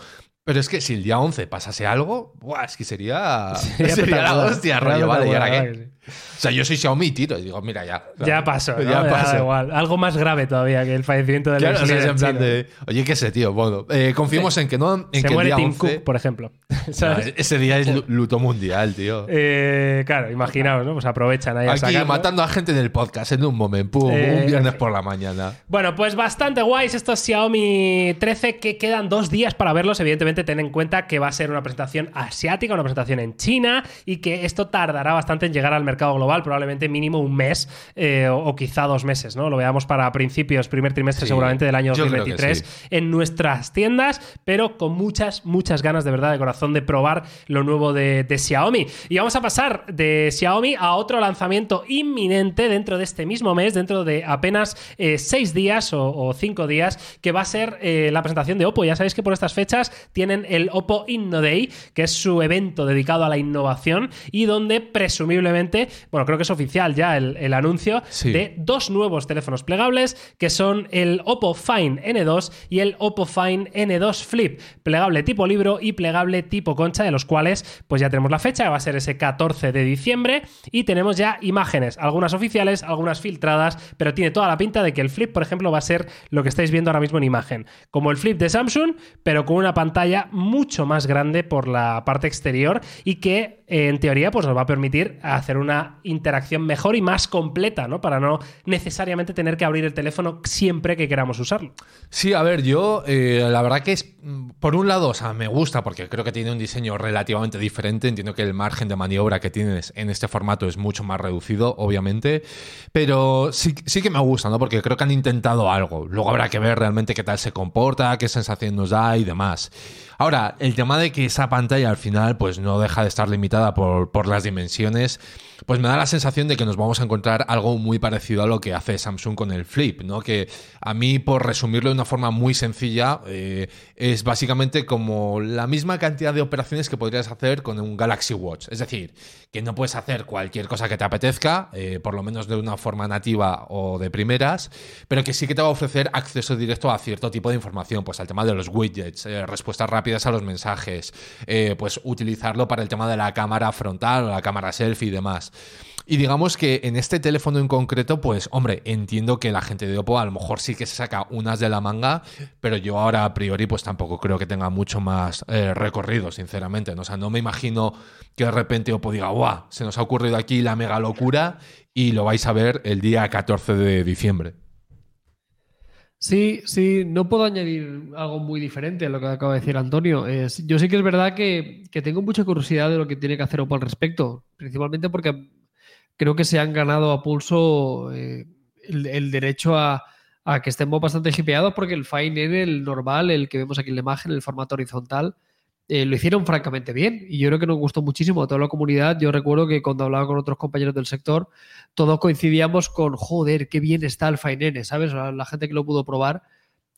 Pero es que si el día 11 pasase algo, buah, es que sería, [LAUGHS] sería, la espectacular. hostia, Sería rollo, vale, ¿y ahora qué? O sea, yo soy Xiaomi, tiro, y digo, mira, ya. Ya pasó, [LAUGHS] ¿no? Ya pasó. igual. Algo más grave todavía que el fallecimiento del Claro, o sea, en plan de, oye, qué sé, tío. Bueno, eh, confiemos en que no. En Se que el muere día Tim 11 Cook, por ejemplo. [LAUGHS] Ese día es lu- luto mundial, tío. Eh, claro, imaginaos, ¿no? Pues aprovechan ahí a Aquí sacarlo. matando a gente en el podcast en un momento, pum, Eh, un viernes por la mañana. Bueno, pues bastante guays estos Xiaomi 13 que quedan dos días para verlos. Evidentemente, ten en cuenta que va a ser una presentación asiática, una presentación en China y que esto tardará bastante en llegar al mercado global, probablemente mínimo un mes eh, o, o quizá dos meses, ¿no? Lo veamos para principios, primer trimestre Sí, seguramente del año yo creo que 2023 sí. en nuestras tiendas, pero con muchas, muchas ganas de verdad, de corazón, de probar lo nuevo de, de Xiaomi. Y vamos a pasar de Xiaomi a otro lanzamiento inminente dentro de este mismo mes, dentro de apenas eh, seis días o, o cinco días, que va a ser eh, la presentación de Oppo. Ya sabéis que por estas fechas tienen el Oppo Inno Day, que es su evento dedicado a la innovación y donde presumiblemente, bueno, creo que es oficial ya el, el anuncio Sí. de dos nuevos teléfonos plegables que son el Oppo Find N2 y el Oppo Find N2 Flip, plegable tipo libro y plegable tipo concha, de los cuales pues ya tenemos la fecha, va a ser ese 14 de diciembre y tenemos ya imágenes, algunas oficiales, algunas filtradas, pero tiene toda la pinta de que el Flip, por ejemplo, va a ser lo que estáis viendo ahora mismo en imagen, como el Flip de Samsung, pero con una pantalla mucho más grande por la parte exterior y que eh, en teoría pues nos va a permitir hacer una interacción mejor y más completa, ¿no? Para no necesariamente tener que abrir el teléfono siempre que queramos usarlo. Sí, a ver, yo eh, la verdad que es, por un lado, o sea, me gusta porque creo que tiene un diseño relativamente diferente. Entiendo que el margen de maniobra que tienes en este formato es mucho más reducido, obviamente, pero sí, sí que me gusta, ¿no? Porque creo que han intentado algo. Luego habrá que ver realmente qué tal se comporta, qué sensación nos da y demás. Ahora, el tema de que esa pantalla al final pues no deja de estar limitada por, por las dimensiones, pues me da la sensación de que nos vamos a encontrar algo muy parecido a lo que hace Samsung con el Flip, ¿no? Que a mí, por resumirlo de una forma muy sencilla, eh, es básicamente como la misma cantidad de operaciones que podrías hacer con un Galaxy Watch. Es decir, que no puedes hacer cualquier cosa que te apetezca, eh, por lo menos de una forma nativa o de primeras, pero que sí que te va a ofrecer acceso directo a cierto tipo de información, pues al tema de los widgets, eh, respuestas rápidas a los mensajes, eh, pues utilizarlo para el tema de la cámara frontal o la cámara selfie y demás. Y digamos que en este teléfono en concreto, pues hombre, entiendo que la gente de Oppo a lo mejor sí que se saca unas de la manga, pero yo ahora a priori pues tampoco creo que tenga mucho más eh, recorrido, sinceramente. O sea, no me imagino que de repente Oppo diga, ¡guau! Se nos ha ocurrido aquí la mega locura y lo vais a ver el día 14 de diciembre. Sí, sí, no puedo añadir algo muy diferente a lo que acaba de decir Antonio. Yo sí que es verdad que, que tengo mucha curiosidad de lo que tiene que hacer Oppo al respecto, principalmente porque creo que se han ganado a pulso eh, el, derecho a, a que estemos bastante hipeados porque el Fine N, el normal, el que vemos aquí en la imagen, el formato horizontal, eh, lo hicieron francamente bien y yo creo que nos gustó muchísimo a toda la comunidad. Yo recuerdo que cuando hablaba con otros compañeros del sector, todos coincidíamos con, joder, qué bien está el Fine N, ¿sabes? La gente que lo pudo probar,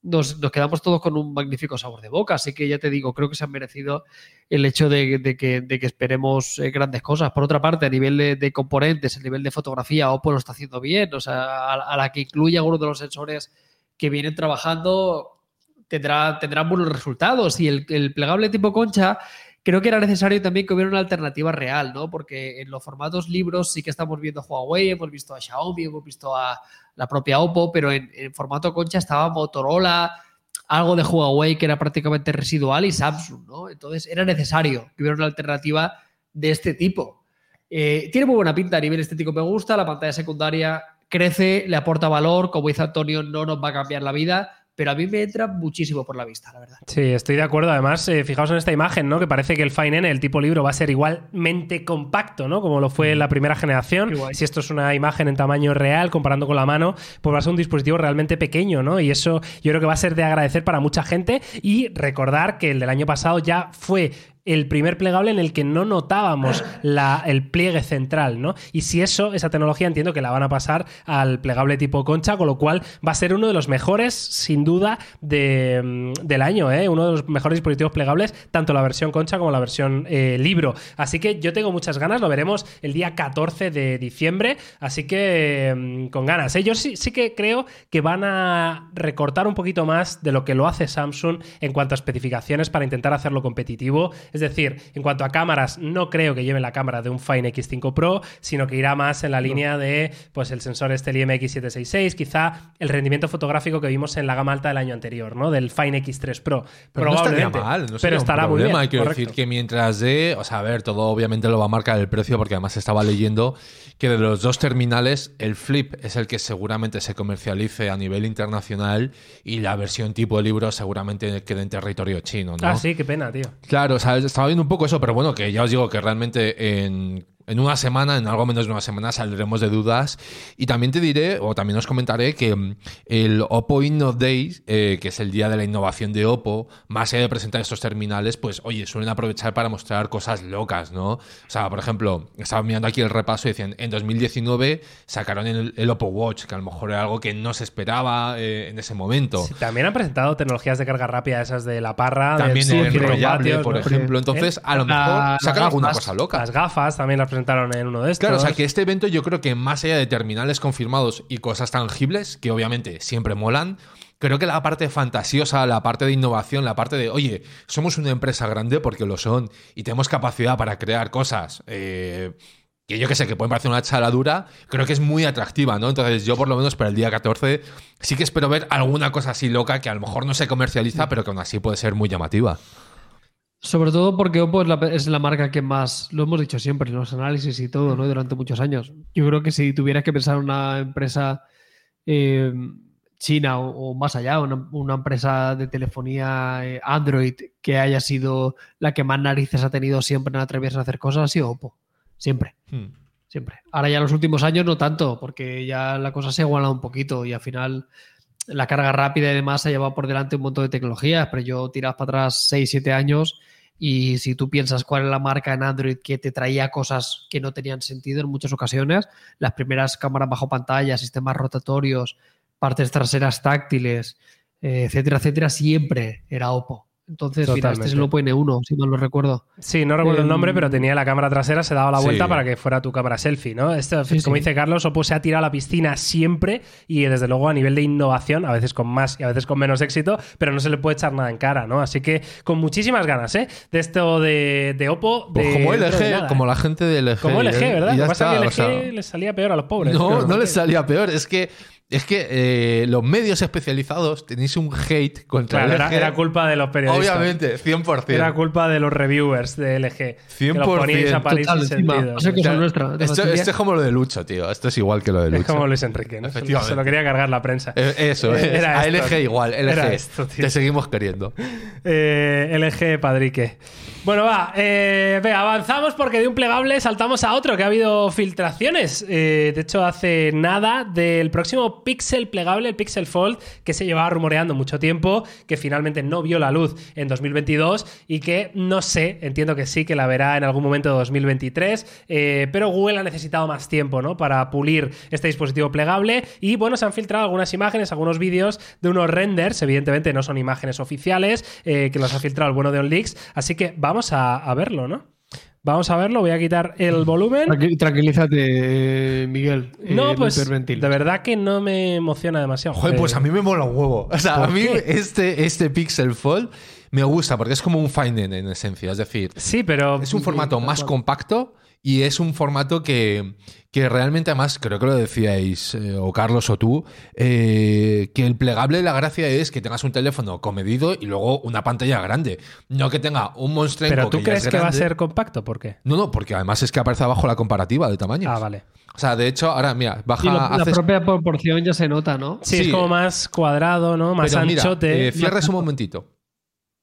nos, quedamos todos con un magnífico sabor de boca. Así que ya te digo, creo que se han merecido el hecho de, que, esperemos eh, grandes cosas. Por otra parte, a nivel de, componentes, a nivel de fotografía, Oppo lo está haciendo bien. O sea, a, la que incluya algunos de los sensores que vienen trabajando, tendrá, tendrán buenos resultados. Y el, el plegable tipo concha, creo que era necesario también que hubiera una alternativa real, ¿no? Porque en los formatos libros sí que estamos viendo Huawei, hemos visto a Xiaomi, hemos visto a la propia Oppo, pero en, en formato concha estaba Motorola, algo de Huawei que era prácticamente residual y Samsung, ¿no? Entonces era necesario que hubiera una alternativa de este tipo. Eh, tiene muy buena pinta a nivel estético, me gusta, la pantalla secundaria crece, le aporta valor, como dice Antonio, no nos va a cambiar la vida, pero a mí me entra muchísimo por la vista, la verdad. Sí, estoy de acuerdo. Además, eh, fijaos en esta imagen, ¿no? Que parece que el Fine N, el tipo libro, va a ser igualmente compacto, ¿no? Como lo fue en la primera generación. Si esto es una imagen en tamaño real, comparando con la mano, pues va a ser un dispositivo realmente pequeño, ¿no? Y eso yo creo que va a ser de agradecer para mucha gente. Y recordar que el del año pasado ya fue el primer plegable en el que no notábamos el pliegue central, ¿no? Y si eso, esa tecnología entiendo que la van a pasar al plegable tipo concha, con lo cual va a ser uno de los mejores, sin duda, de, mm, del año, ¿eh? Uno de los mejores dispositivos plegables, tanto la versión concha como la versión eh, libro. Así que yo tengo muchas ganas, lo veremos el día 14 de diciembre, así que mm, con ganas. ¿eh? Yo sí que creo que van a recortar un poquito más de lo que lo hace Samsung en cuanto a especificaciones para intentar hacerlo competitivo. Es decir, en cuanto a cámaras, no creo que lleve la cámara de un Fine X5 Pro, sino que irá más en la línea de pues el sensor este el IMX766, quizá el rendimiento fotográfico que vimos en la gama alta del año anterior, ¿no? Del Fine X3 Pro. Pero no estaría mal, no pero estará muy bien. Quiero correcto. decir que mientras de, o sea, a ver, todo obviamente lo va a marcar el precio porque además estaba leyendo que de los dos terminales el Flip es el que seguramente se comercialice a nivel internacional y la versión tipo de libro seguramente quede en territorio chino, ¿no? Ah, sí, qué pena, tío. Claro, o sea, estaba viendo un poco eso, pero bueno, que ya os digo que realmente en, en una semana, en algo menos de una semana, saldremos de dudas. Y también te diré, o también os comentaré, que mm, el Oppo Inno Days, eh, que es el día de la innovación de Oppo, más allá de presentar estos terminales, pues oye, suelen aprovechar para mostrar cosas locas, ¿no? O sea, por ejemplo, estaba mirando aquí el repaso y decían, en 2019 sacaron el, el Oppo Watch, que a lo mejor era algo que no se esperaba eh, en ese momento. Sí, también han presentado tecnologías de carga rápida, esas de la parra. También del el enrollable, por ¿no? ejemplo. ¿Eh? Entonces, a lo mejor La- sacan alguna gafas, cosa loca. Las gafas también las presentaron en uno de estos. Claro, o sea que este evento yo creo que más allá de terminales confirmados y cosas tangibles, que obviamente siempre molan, creo que la parte fantasiosa, la parte de innovación, la parte de, oye, somos una empresa grande porque lo son y tenemos capacidad para crear cosas. eh, que yo que sé, que pueden parecer una chaladura, creo que es muy atractiva, ¿no? Entonces yo por lo menos para el día 14 sí que espero ver alguna cosa así loca que a lo mejor no se comercializa, pero que aún así puede ser muy llamativa. Sobre todo porque Oppo es la, es la marca que más, lo hemos dicho siempre en los análisis y todo, ¿no? Durante muchos años. Yo creo que si tuvieras que pensar en una empresa eh, china o, o más allá, una, una empresa de telefonía eh, Android que haya sido la que más narices ha tenido siempre en atreverse a hacer cosas, ha sido Oppo. Siempre. Hmm. Siempre. Ahora ya en los últimos años no tanto, porque ya la cosa se ha igualado un poquito y al final la carga rápida y demás ha llevado por delante un montón de tecnologías, pero yo tiras para atrás 6, 7 años y si tú piensas cuál es la marca en Android que te traía cosas que no tenían sentido en muchas ocasiones, las primeras cámaras bajo pantalla, sistemas rotatorios, partes traseras táctiles, eh, etcétera, etcétera, siempre era Oppo. Entonces, mira, este es el. Oppo N1, si mal no recuerdo. Sí, no recuerdo el Em, nombre, pero tenía la cámara trasera, se daba la vuelta Sí. para que fuera tu cámara selfie, ¿no? Esto, Sí, como sí. dice Carlos, Oppo se ha tirado a la piscina siempre y desde luego a nivel de innovación, a veces con más y a veces con menos éxito, pero no se le puede echar nada en cara, ¿no? Así que con muchísimas ganas, ¿eh? De esto de, de Oppo. Pues de- como LG, nada, como la gente de LG. Como y- LG, ¿verdad? y Lo ya que pasa es que está, o sea, les salía peor a los pobres. No, no les salía peor. Es que, es que eh, los medios especializados tenéis un hate contra Claro, LG. era, era culpa de los periodistas. Obviamente, 100%. Era culpa de los reviewers de LG. Que los 100%, a París total, sin sentido. O sea que O sea, son nuestra. de esto, esto es como lo de Lucho, tío. Esto es igual que lo de Lucho. Es como Luis Enrique, ¿no? Se lo- Efectivamente. Se lo quería cargar la prensa. Eh, Eso, Eh, es. era a esto. LG igual. LG. Era esto, tío. Te seguimos queriendo. Eh, LG Padrique. Bueno, va, eh, venga, avanzamos porque de un plegable saltamos a otro, que ha habido filtraciones. Eh, de hecho, hace nada del próximo Pixel plegable, el Pixel Fold, que se llevaba rumoreando mucho tiempo, que finalmente no vio la luz en 2022 y que no sé, entiendo que sí, que la verá en algún momento de 2023, eh, pero Google ha necesitado más tiempo, ¿no? Para pulir este dispositivo plegable y bueno, se han filtrado algunas imágenes, algunos vídeos de unos renders, evidentemente no son imágenes oficiales, eh, que los ha filtrado el bueno de OnLeaks, así que vamos a, a verlo, ¿no? Vamos a verlo, voy a quitar el volumen. Tranqui- Tranquilízate, eh, Miguel. eh, No, pues de verdad que no me emociona demasiado. Joder, pues Eh, a mí me mola un huevo. O sea, a ¿Por mí qué? este, este Pixel Fold me gusta porque es como un Find N en esencia. Es decir, Sí, pero... es un formato más compacto y es un formato que, que realmente, además, creo que lo decíais, eh, o Carlos o tú, eh, que el plegable, la gracia es que tengas un teléfono comedido y luego una pantalla grande. No que tenga un monstruo Pero tú crees es que va a ser compacto, ¿por qué? No, no, porque además es que aparece abajo la comparativa de tamaño. Ah, vale. O sea, de hecho, ahora, mira, baja. Y lo- la haces- propia proporción ya se nota, ¿no? Sí, Sí. es como más cuadrado, ¿no? Más Pero mira, anchote. eh, cierres un momentito.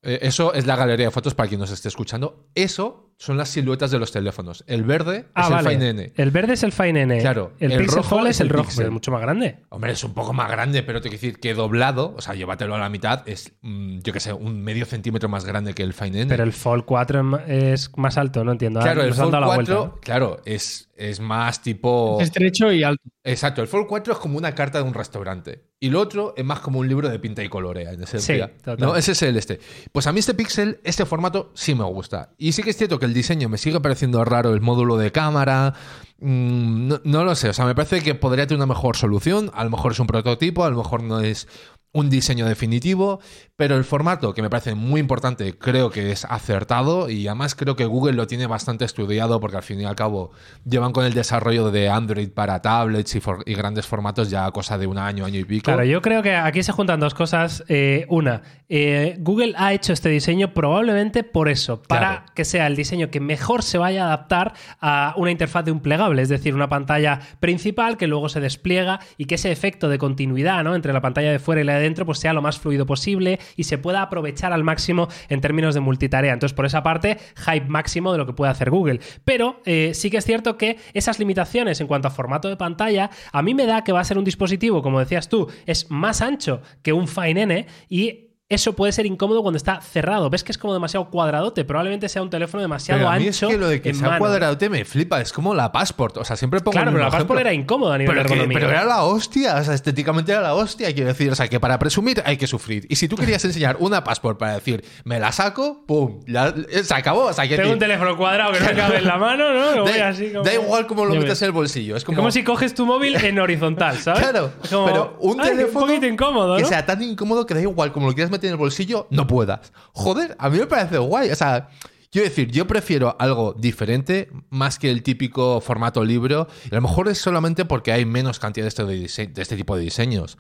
Eh, eso es la galería de fotos para quien nos esté escuchando. Eso son las siluetas de los teléfonos. El verde ah, es vale. el Fine N. El verde es el Fine N. Claro, El, el Pixel rojo es el el rojo, pero es mucho más grande. Hombre, es un poco más grande, pero te quiero decir que doblado, o sea, llévatelo a la mitad, es, mm, yo qué sé, un medio centímetro más grande que el Fine N. Pero el Fold 4 es más alto, no entiendo. claro, Ah, el Fold dado la 4, vuelta, ¿no? claro, es, es más tipo... Es estrecho y alto. Exacto, el Fold 4 es como una carta de un restaurante. Y lo otro es más como un libro de pinta y colorea, en esencia. Sí, total. ¿No? Ese es el este. Pues a mí este Pixel, este formato, sí me gusta. Y sí que es cierto que el diseño me sigue pareciendo raro, el módulo de cámara. mm, no, no lo sé, o sea, me parece que podría tener una mejor solución. A lo mejor es un prototipo, a lo mejor no es un diseño definitivo, pero el formato, que me parece muy importante, creo que es acertado y además creo que Google lo tiene bastante estudiado porque al fin y al cabo llevan con el desarrollo de Android para tablets y, for- y grandes formatos ya cosa de un año, año y pico. Claro, yo creo que aquí se juntan dos cosas. Eh, una, eh, Google ha hecho este diseño probablemente por eso, para Claro. que sea el diseño que mejor se vaya a adaptar a una interfaz de un plegable, es decir, una pantalla principal que luego se despliega y que ese efecto de continuidad ¿no? entre la pantalla de fuera y la de dentro pues sea lo más fluido posible y se pueda aprovechar al máximo en términos de multitarea. Entonces, por esa parte, hype máximo de lo que puede hacer Google. Pero eh, sí que es cierto que esas limitaciones en cuanto a formato de pantalla, a mí me da que va a ser un dispositivo, como decías tú, es más ancho que un Fine N y eso puede ser incómodo cuando está cerrado. ¿Ves que es como demasiado cuadradote? Probablemente sea un teléfono demasiado Pero a mí ancho. es que lo de que sea mano. cuadradote me flipa, es como la Passport, o sea, siempre pongo Claro, pero la mismo Passport ejemplo. era incómoda a nivel Pero, que- pero era la hostia, o sea, estéticamente era la hostia, quiero decir, o sea, que para presumir hay que sufrir. Y si tú querías enseñar una passport para decir, me la saco, pum, eh, se acabó, o sea, que Tengo un teléfono cuadrado que no cabe en la mano, ¿no? Lo voy da, así como... da igual cómo lo metes en el bolsillo, es como, como si coges tu móvil en horizontal, ¿sabes? Claro, como, pero un teléfono Un poquito incómodo, que ¿no? sea tan incómodo que da igual como lo quieras meter en el bolsillo, no puedas. Joder, a mí me parece guay. O sea, quiero decir, yo prefiero algo diferente más que el típico formato libro. Y a lo mejor es solamente porque hay menos cantidad de este, de este tipo de diseños.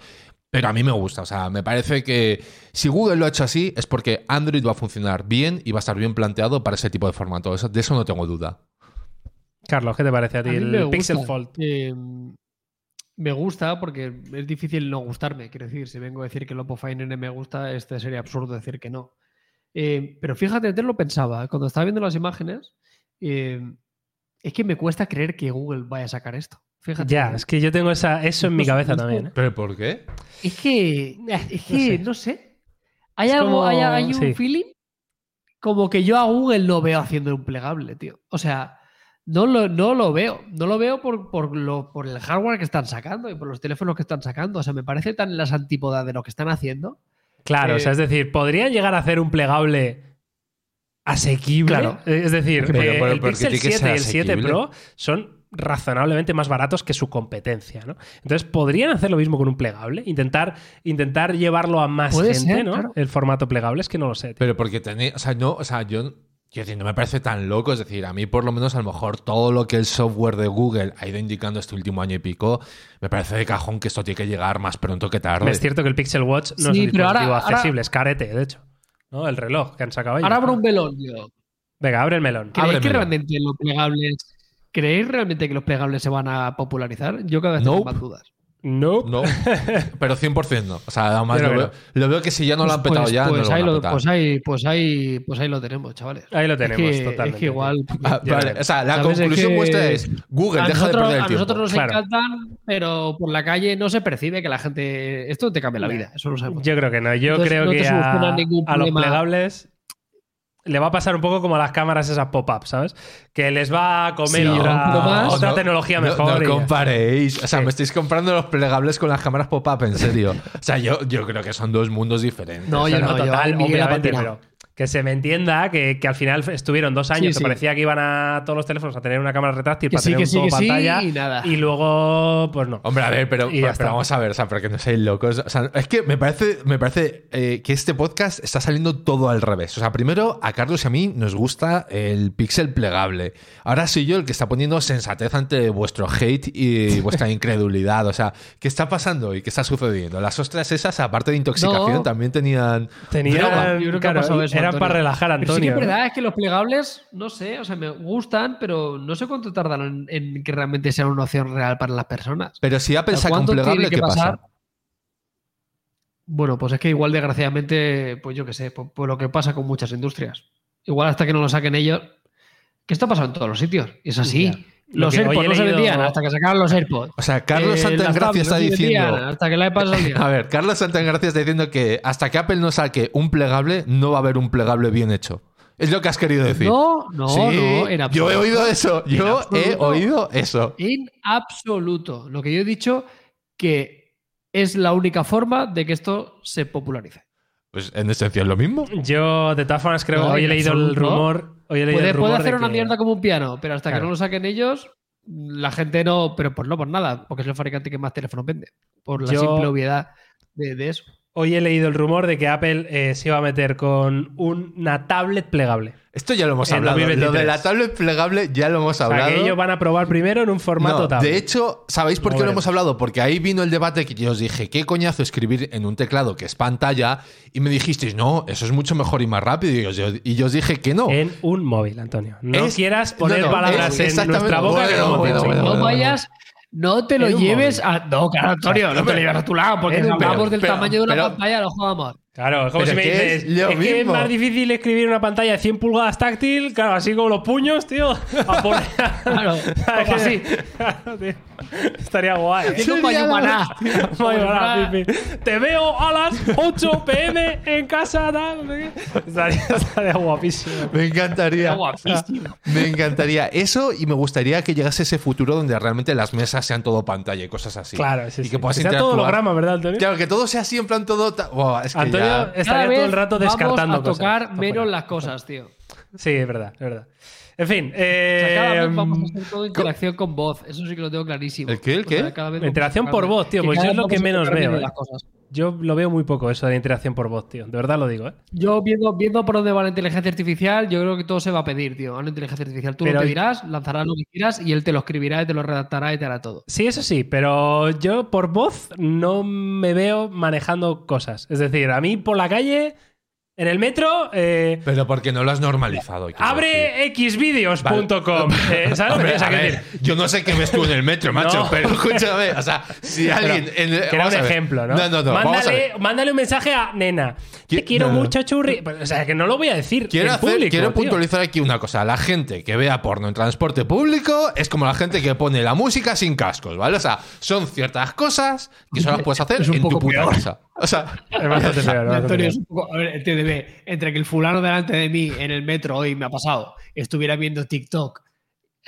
Pero a mí me gusta, o sea, me parece que si Google lo ha hecho así es porque Android va a funcionar bien y va a estar bien planteado para ese tipo de formato. Eso- de eso no tengo duda. Carlos, ¿qué te parece a ti el Pixel. Fold? Eh, me gusta porque es difícil no gustarme. Quiero decir, si vengo a decir que Find N me gusta, este sería absurdo decir que no. Eh, pero fíjate, antes lo pensaba. Cuando estaba viendo las imágenes, eh, es que me cuesta creer que Google vaya a sacar esto. Fíjate. Ya, es que yo tengo esa, eso en mi cabeza también. ¿eh? ¿Pero por qué? Es que, es que, no sé. Hay Es algo, como- hay, hay un sí. feeling como que yo a Google no veo haciendo un plegable, tío. O sea, no lo, no lo veo. No lo veo por, por, lo, por el hardware que están sacando y por los teléfonos que están sacando. O sea, me parece tan las antípodas de lo que están haciendo. Claro, Eh, o sea, es decir, podrían llegar a hacer un plegable asequible. Claro. Es decir, Pero- eh, pero- el Pixel tiene que 7 y ser el 7 asequible. Pro son razonablemente más baratos que su competencia, ¿no? Entonces, podrían hacer lo mismo con un plegable, intentar, intentar llevarlo a más gente, ser, ¿no? claro. El formato plegable, es que no lo sé. tío. Pero porque tenéis, o sea, no, o sea, yo quiero decir, no me parece tan loco, es decir, a mí por lo menos a lo mejor todo lo que el software de Google ha ido indicando este último año y pico, me parece de cajón que esto tiene que llegar más pronto que tarde. Es cierto que el Pixel Watch no es un ahora- ahora- accesible, es carete, de hecho. ¿no? El reloj que han sacado ellos. Ahora abro un melón, yo. Venga, abre el melón. ¿Creéis que realmente los plegables. ¿Creéis realmente que los plegables se van a popularizar? Yo cada vez tengo Nope. más dudas. No. No, [LAUGHS] pero 100% no. O sea, además lo veo, lo veo que si ya no lo han petado Pues- ya, pues no lo ahí van a lo, petar. pues, ahí, pues, ahí, pues ahí lo tenemos, chavales. Ahí lo Es tenemos, que- totalmente. Es que igual. Ah, vale. O sea, la. Es conclusión que vuestra es Google, a deja nosotros, de perder el a tiempo. nosotros nos Claro. encantan, pero por la calle no se percibe que la gente. Esto te cambia la vida, eso lo sabemos. Yo creo que no. Yo Entonces, creo no te que a, a los problema. plegables le va a pasar un poco como a las cámaras esas pop-up, ¿sabes? Que les va a comer Sí, otra, poco más. otra No, tecnología no, mejor. No, ya. comparéis. O sea, Sí. me estáis comprando los plegables con las cámaras pop-up, en serio. O sea, yo, yo creo que son dos mundos diferentes. No, O sea, yo no, yo total, ha obviamente, pero que se me entienda que, que al final estuvieron dos años Sí, que sí. parecía que iban a todos los teléfonos a tener una cámara retráctil Que para sí, tener que un sí, juego que sí, pantalla y nada. y luego, pues no. Hombre, a ver, pero, pero, vamos a ver, o sea, para que no seáis locos. O sea, es que me parece, me parece eh, que este podcast está saliendo todo al revés. O sea, primero a Carlos y a mí nos gusta el pixel plegable. Ahora soy yo el que está poniendo sensatez ante vuestro hate y vuestra [LAUGHS] incredulidad. O sea, ¿qué está pasando y qué está sucediendo? Las ostras esas, aparte de intoxicación, No. también tenían. Tenían, Droga. Yo creo que ha claro, pasado eso, eran Antonio. para relajar a Pero sí que Antonio. es ¿no? verdad, es que los plegables, no sé, o sea, me gustan, pero no sé cuánto tardan en, en que realmente sea una opción real para las personas. Pero si Apple saca un ¿Cuánto plegable, que ¿qué pasar? pasa? Bueno, pues es que igual desgraciadamente, pues yo qué sé, por, por lo que pasa con muchas industrias. Igual hasta que no lo saquen ellos. ¿Qué está pasando en todos los sitios? Y es así. Lo Los AirPods he no se vendían hasta que sacaron los AirPods. O sea, Carlos Eh, tablets está no diciendo. Hasta que la iPad salía. [LAUGHS] A ver, Carlos Santagracia está diciendo que hasta que Apple no saque un plegable, no va a haber un plegable bien hecho. Es lo que has querido decir. No, no, Sí, no. En yo he oído eso. Yo he oído eso. En absoluto. Lo que yo he dicho que es la única forma de que esto se popularice. Pues en esencia es lo mismo. Yo, de todas formas, creo No, hoy he leído el rumor. Puede, hacer una que- mierda como un piano, pero hasta Claro. que no lo saquen ellos, la gente no. Pero pues no por nada, porque es el fabricante que más teléfonos vende. Por la Yo- simple obviedad de, de eso. Hoy he leído el rumor de que Apple eh, se iba a meter con una tablet plegable. Esto ya lo hemos En hablado. Lo 2023. de la tablet plegable ya lo hemos O sea, hablado. que ellos van a probar primero en un formato No, tablet. de hecho, ¿sabéis por No qué lo hemos hablado? Porque ahí vino el debate que yo os dije, ¿qué coñazo escribir en un teclado que es pantalla? Y me dijisteis, no, eso es mucho mejor y más rápido. Y yo, y yo os dije que no. En un móvil, Antonio. No Es- quieras poner no, no, palabras es en nuestra boca que bueno, no hemos bueno, bueno, no te lo lleves móvil. a. No, claro, Antonio, no te lo lleves a tu lado, porque hablamos móvil. del Pero- tamaño de una pero- pantalla, lo jugamos. Claro, es como Pero si me que dices, es es, lo que es mismo". más difícil escribir una pantalla de 100 pulgadas táctil, claro, así como los puños, tío. [LAUGHS] A poner... Claro, [LAUGHS] como así. Claro, tío. Estaría guay. Mayumaná, pi, pi. [LAUGHS] Te veo a las 8 pm en casa, tal. Estaría, estaría guapísimo. Me encantaría. Guapísimo. Me encantaría eso y me gustaría que llegase ese futuro donde realmente las mesas sean todo pantalla y cosas así. Claro, sí, y sí. que puedas sea todo holograma, ¿verdad, Antonio? Claro, que todo sea así en plan todo. Buah, es que Antonio estaría Cada todo vez el rato descartando vamos a tocar cosas. menos las cosas, tío. Sí, es verdad, es verdad. En fin, O sea, cada eh, vez vamos a hacer todo interacción con voz. Eso sí que lo tengo clarísimo. ¿El qué, el O sea, qué? cada vez La interacción por voz, tío, pues yo es lo que menos veo, menos eh. las cosas. Yo lo veo muy poco eso de la interacción por voz, tío. De verdad lo digo, ¿eh? Yo viendo, viendo por dónde va la inteligencia artificial, yo creo que todo se va a pedir, tío. A una inteligencia artificial. Tú Pero- lo pedirás, lanzarás lo que quieras y él te lo escribirá y te lo redactará y te hará todo. Sí, eso sí, pero yo por voz no me veo manejando cosas. Es decir, a mí por la calle, en el metro, eh, Pero porque no lo has normalizado. abre xvideos.com. Eh, ¿Sabes lo que Hombre, te quiero a ver, decir? yo no sé qué ves tú en el metro, [LAUGHS] macho, No. pero escúchame, o sea, si alguien... en- Que era un ejemplo, ¿no? No, mándale un mensaje a nena. Te Qui- quiero no, mucho, churri. Pues, O sea, que no lo voy a decir. Quiero, en hacer- público, quiero puntualizar aquí una cosa. La gente que vea porno en transporte público es como la gente que pone la música sin cascos, ¿vale? O sea, son ciertas cosas que solo las puedes hacer Es un en tu poco puta peor. casa. O sea, Es bastante [LAUGHS] peor, bastante Antonio, es un poco. A ver, el TDB, entre que el fulano delante de mí en el metro hoy me ha pasado, estuviera viendo TikTok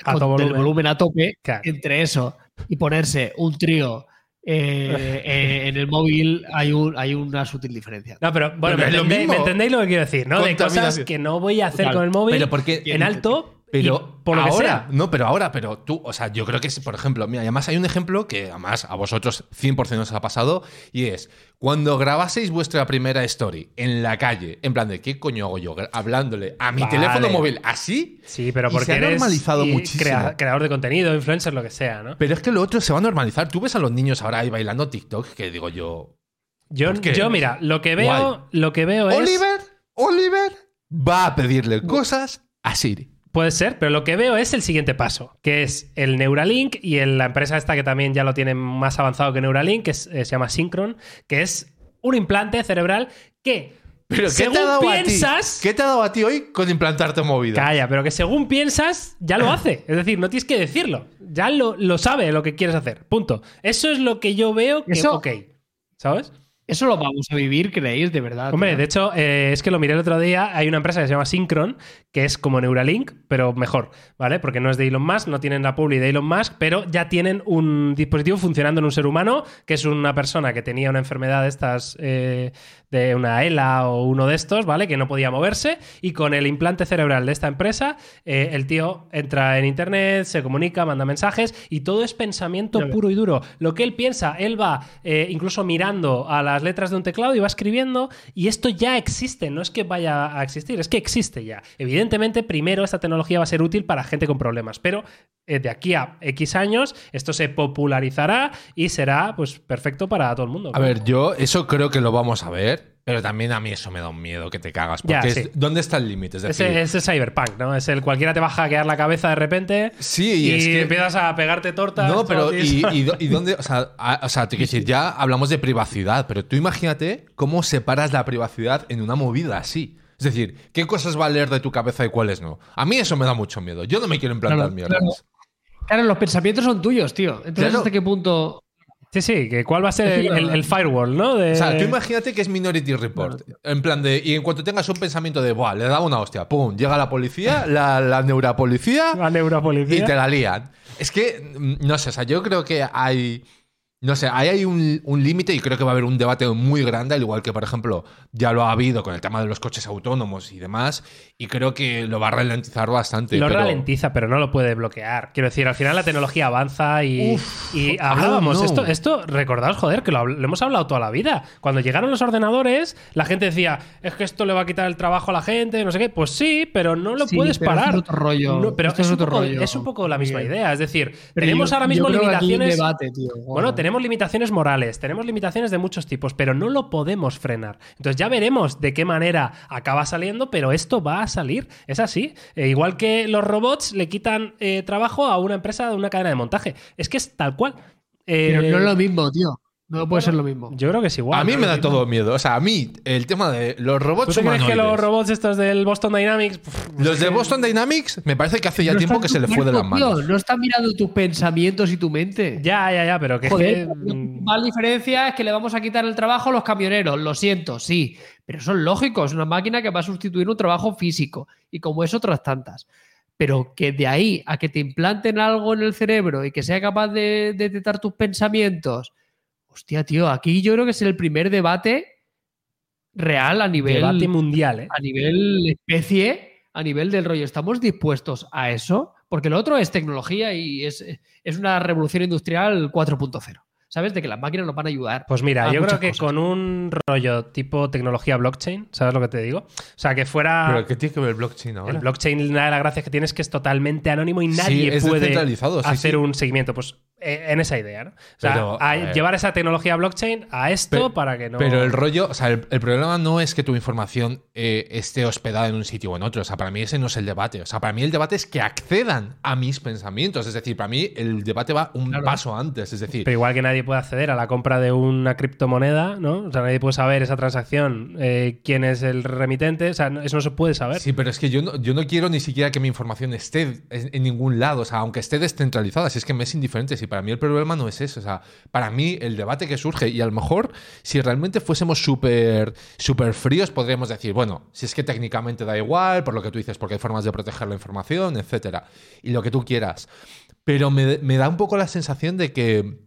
A con todo el volumen. volumen a tope, Claro. entre eso y ponerse un trío eh, [LAUGHS] eh, en el móvil, hay, un, hay una sutil diferencia. No, pero bueno, Pero me, entendéis, mismo. me entendéis lo que quiero decir, ¿no? De cosas que no voy a hacer Total. con el móvil Pero porque- en alto, Pero y por ahora, sea. no, pero ahora, pero tú, o sea, yo creo que, es, por ejemplo, mira, además hay un ejemplo que además a vosotros 100% os ha pasado y es cuando grabaseis vuestra primera story en la calle, en plan de ¿qué coño hago yo? Hablándole a mi Vale. teléfono móvil así. Sí, pero Y porque se ha eres normalizado y muchísimo. crea- creador de contenido, influencer, lo que sea, ¿no? Pero es que lo otro se va a normalizar. Tú ves a los niños ahora ahí bailando TikTok que digo yo. Yo, yo mira, lo que veo, Guay. lo que veo es. Oliver, Oliver va a pedirle cosas a Siri. Puede ser, pero lo que veo es el siguiente paso, que es el Neuralink y el- la empresa esta que también ya lo tiene más avanzado que Neuralink, que es- eh, se llama Synchron, que es un implante cerebral que, Pero ¿qué según te ha dado piensas, a ti? ¿Qué te ha dado a ti hoy con implantarte movida? calla, pero que según piensas ya lo hace. Es decir, no tienes que decirlo, ya lo, lo sabe lo que quieres hacer. Punto. Eso es lo que yo veo que, Eso- ok, ¿sabes? ¿Eso lo vamos a vivir, creéis, de verdad? Hombre, tío? de hecho, eh, es que lo miré el otro día. Hay una empresa que se llama Synchron, que es como Neuralink, pero mejor, ¿vale? Porque no es de Elon Musk, no tienen la publi de Elon Musk, pero ya tienen un dispositivo funcionando en un ser humano, que es una persona que tenía una enfermedad de estas, eh, de una ELA o uno de estos, ¿vale? Que no podía moverse, y con el implante cerebral de esta empresa, eh, el tío entra en internet, se comunica, manda mensajes, y todo es pensamiento puro y duro. Lo que él piensa, él va eh, incluso mirando a las letras de un teclado y va escribiendo, y esto ya existe, no es que vaya a existir, es que existe ya. Evidentemente, primero esta tecnología va a ser útil para gente con problemas, pero de aquí a X años esto se popularizará y será pues perfecto para todo el mundo. A ver, yo eso creo que lo vamos a ver, pero también a mí eso me da un miedo que te cagas. Porque Ya, es-. ¿dónde está el límite? Es decir, Ese, ese cyberpunk, ¿no? Es el cualquiera te va a hackear la cabeza de repente Sí, y, y es que- empiezas a pegarte tortas. No, pero ¿y, dónde? O sea, a- o sea, te quiero decir, ya hablamos de privacidad, pero tú imagínate cómo separas la privacidad en una movida así. Es decir, ¿qué cosas va a leer de tu cabeza y cuáles no? A mí eso me da mucho miedo. Yo no me quiero implantar Claro, mierdas. claro. Claro, los pensamientos son tuyos, tío. Entonces, Claro. ¿hasta qué punto? Sí, sí, que cuál va a ser el, el- el firewall, ¿no? De- O sea, tú imagínate que es Minority Report. En plan de. Y en cuanto tengas un pensamiento de, Buah, le da una hostia, pum, llega la policía, la, la neuropolicía [LAUGHS] la y neuropolicía. te la lían. Es que, mm, no sé, o sea, yo creo que hay. No sé, ahí hay un, un límite y creo que va a haber un debate muy grande, al igual que, por ejemplo, ya lo ha habido con el tema de los coches autónomos y demás, y creo que lo va a ralentizar bastante. Lo pero- ralentiza, pero no lo puede bloquear. Quiero decir, al final la tecnología avanza y, Uf, y I hablábamos. Esto, esto, recordaos, joder, que lo, hemos hablado toda la vida. Cuando llegaron los ordenadores, la gente decía, es que esto le va a quitar el trabajo a la gente, no sé qué. Pues sí, pero no lo Sí, puedes pero parar. es otro rollo. No, pero Esto es, es un otro poco, rollo, es un poco la misma idea. Es decir, Pero tenemos yo- ahora mismo limitaciones. debate, tío. Bueno, tenemos limitaciones morales, tenemos limitaciones de muchos tipos, pero no lo podemos frenar. Entonces ya veremos de qué manera acaba saliendo, pero esto va a salir. Es así. Eh, igual que los robots le quitan eh, trabajo a una empresa de una cadena de montaje. Es que es tal cual. Eh, Pero no es lo mismo, tío. No puede ser lo mismo. Yo creo que es igual. a mí ¿no? me da todo miedo. O sea, a mí, el tema de los ¿Tú robots te crees que los robots estos del Boston Dynamics... pff, Los es de Boston Dynamics me parece que hace ya No tiempo que se le fue de las tío. manos. No está mirando tus pensamientos y tu mente. Ya, ya, ya, pero que es Joder, que, la mm, diferencia es que le vamos a quitar el trabajo a los camioneros. Lo siento, sí. Pero eso es lógico. Es una máquina que va a sustituir un trabajo físico. Y como es otras tantas. Pero que de ahí a que te implanten algo en el cerebro y que sea capaz de, de detectar tus pensamientos. Hostia, tío, aquí yo creo que es el primer debate real a nivel, debate mundial, ¿eh? a nivel especie, a nivel del rollo. ¿Estamos dispuestos a eso? Porque lo otro es tecnología y es, es una revolución industrial 4.0. ¿Sabes? De que las máquinas nos van a ayudar. Pues mira, a yo creo que cosas. con un rollo tipo tecnología blockchain, ¿sabes lo que te digo? O sea, que fuera... Pero ¿qué tiene que ver el blockchain ahora? El blockchain, una de las gracias que tiene es que es totalmente anónimo y nadie es puede sí, hacer sí. un seguimiento. Pues en esa idea, ¿no? O sea, Pero, a a ver. llevar esa tecnología blockchain a esto Pero- para que no. Pero el rollo, o sea, el, el problema no es que tu información eh, esté hospedada en un sitio o en otro. O sea, para mí ese no es el debate. O sea, para mí el debate es que accedan a mis pensamientos. Es decir, para mí el debate va un Claro. paso antes. Es decir, Pero igual que nadie puede acceder a la compra de una criptomoneda, ¿no? O sea, nadie puede saber esa transacción, eh, quién es el remitente. O sea, eso no se puede saber. Sí, pero es que yo no, yo no quiero ni siquiera que mi información esté en, en ningún lado, o sea, aunque esté descentralizada, si es que me es indiferente, si para mí el problema no es eso, o sea, para mí el debate que surge, y a lo mejor si realmente fuésemos súper súper fríos, podríamos decir, bueno, si es que técnicamente da igual, por lo que tú dices, porque hay formas de proteger la información, etcétera, y lo que tú quieras. Pero me, me da un poco la sensación de que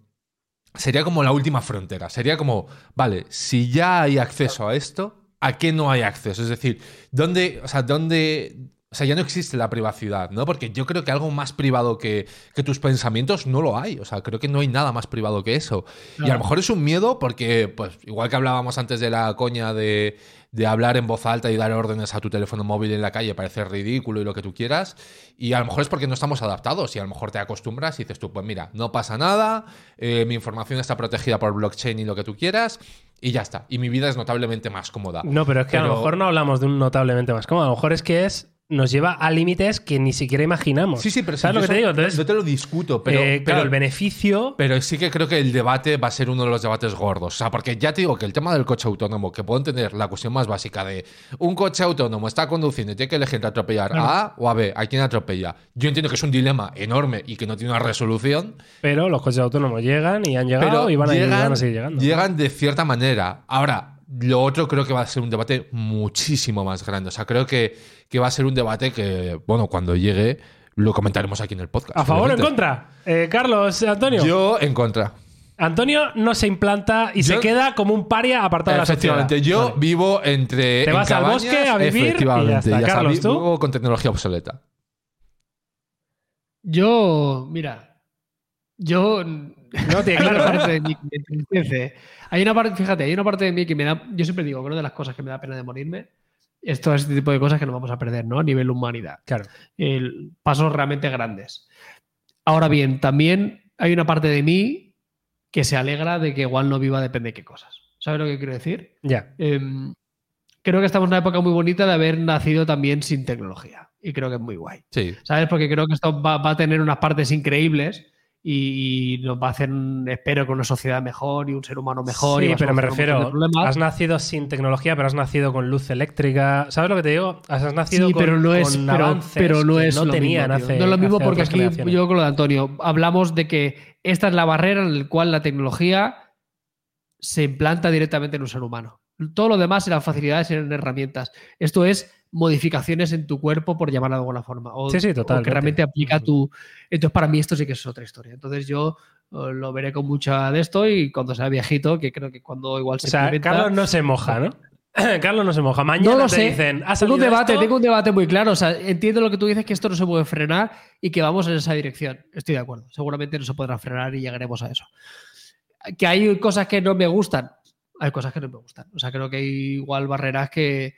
sería como la última frontera. Sería como, vale, si ya hay acceso a esto, ¿a qué no hay acceso? Es decir, ¿dónde, o sea, dónde, o sea, ya no existe la privacidad, ¿no? Porque yo creo que algo más privado que, que tus pensamientos no lo hay. O sea, creo que no hay nada más privado que eso. Y a lo mejor es un miedo porque, pues, igual que hablábamos antes de la coña de, de hablar en voz alta y dar órdenes a tu teléfono móvil en la calle, parece ridículo y lo que tú quieras. Y a lo mejor es porque no estamos adaptados y a lo mejor te acostumbras y dices tú, pues mira, no pasa nada, eh, mi información está protegida por blockchain y lo que tú quieras y ya está. Y mi vida es notablemente más cómoda. No, pero es que a lo mejor no hablamos de un notablemente más cómodo. A lo mejor es que es nos lleva a límites que ni siquiera imaginamos. Sí, sí, pero ¿sabes lo que te digo? Entonces, no te lo discuto, pero, eh, pero el beneficio. Pero sí que creo que el debate va a ser uno de los debates gordos. O sea, porque ya te digo que el tema del coche autónomo, que puedo entender la cuestión más básica de un coche autónomo está conduciendo y tiene que elegir entre atropellar a A o a B, ¿a quién atropella? Yo entiendo que es un dilema enorme y que no tiene una resolución, Pero los coches autónomos llegan y han llegado pero y van a, llegan, van a seguir llegando. llegan de cierta manera. Ahora, lo otro creo que va a ser un debate muchísimo más grande. O sea, creo que, que va a ser un debate que, bueno, cuando llegue lo comentaremos aquí en el podcast. ¿A favor o en contra? Eh, Carlos, Antonio. Yo en contra. Antonio no se implanta y se queda como un paria apartado de la sociedad. Efectivamente, yo Vale. vivo entre. Te en vas al bosque a vivir y ya efectivamente, está. Carlos, vi- ¿tú? Vivo con tecnología obsoleta. Yo, mira, yo No tiene hay una claro. [LAUGHS] parte de mí que me entristece. Hay una parte, fíjate, hay una parte de mí que me da. Yo siempre digo que una de las cosas que me da pena de morirme es todo este tipo de cosas que nos vamos a perder, ¿no? A nivel humanidad. Claro. El- pasos realmente grandes. Ahora bien, también hay una parte de mí que se alegra de que igual no viva depende de qué cosas. ¿Sabes lo que quiero decir? Ya. Em, creo que estamos en una época muy bonita de haber nacido también sin tecnología. Y creo que es muy guay. Sí. ¿Sabes? Porque creo que esto va, va a tener unas partes increíbles y, nos va a hacer, espero, que una sociedad mejor y un ser humano mejor. Sí, pero me refiero, has nacido sin tecnología, pero has nacido con luz eléctrica. ¿Sabes lo que te digo? Has nacido Sí, con, pero no es, con pero, no es no lo tenían mismo, tío. hace No es lo mismo porque aquí yo con lo de Antonio hablamos de que esta es la barrera en la cual la tecnología se implanta directamente en un ser humano. Todo lo demás eran facilidades, eran herramientas. Esto es modificaciones en tu cuerpo, por llamarlo de alguna forma. O, Sí, sí, o que realmente aplica tu. Entonces, para mí, esto sí que es otra historia. Entonces, yo eh, lo veré con mucha de esto y cuando sea viejito, que creo que cuando igual O se sea, implementa- Carlos no se moja, ¿no? [CLEARS THROAT] Carlos no se moja. Mañana no lo te sé. dicen, ¿has tengo un debate, esto? tengo un debate muy claro. O sea, entiendo lo que tú dices que esto no se puede frenar y que vamos en esa dirección. Estoy de acuerdo. Seguramente no se podrá frenar y llegaremos a eso. Que hay cosas que no me gustan. Hay cosas que no me gustan. O sea, creo que hay igual barreras que,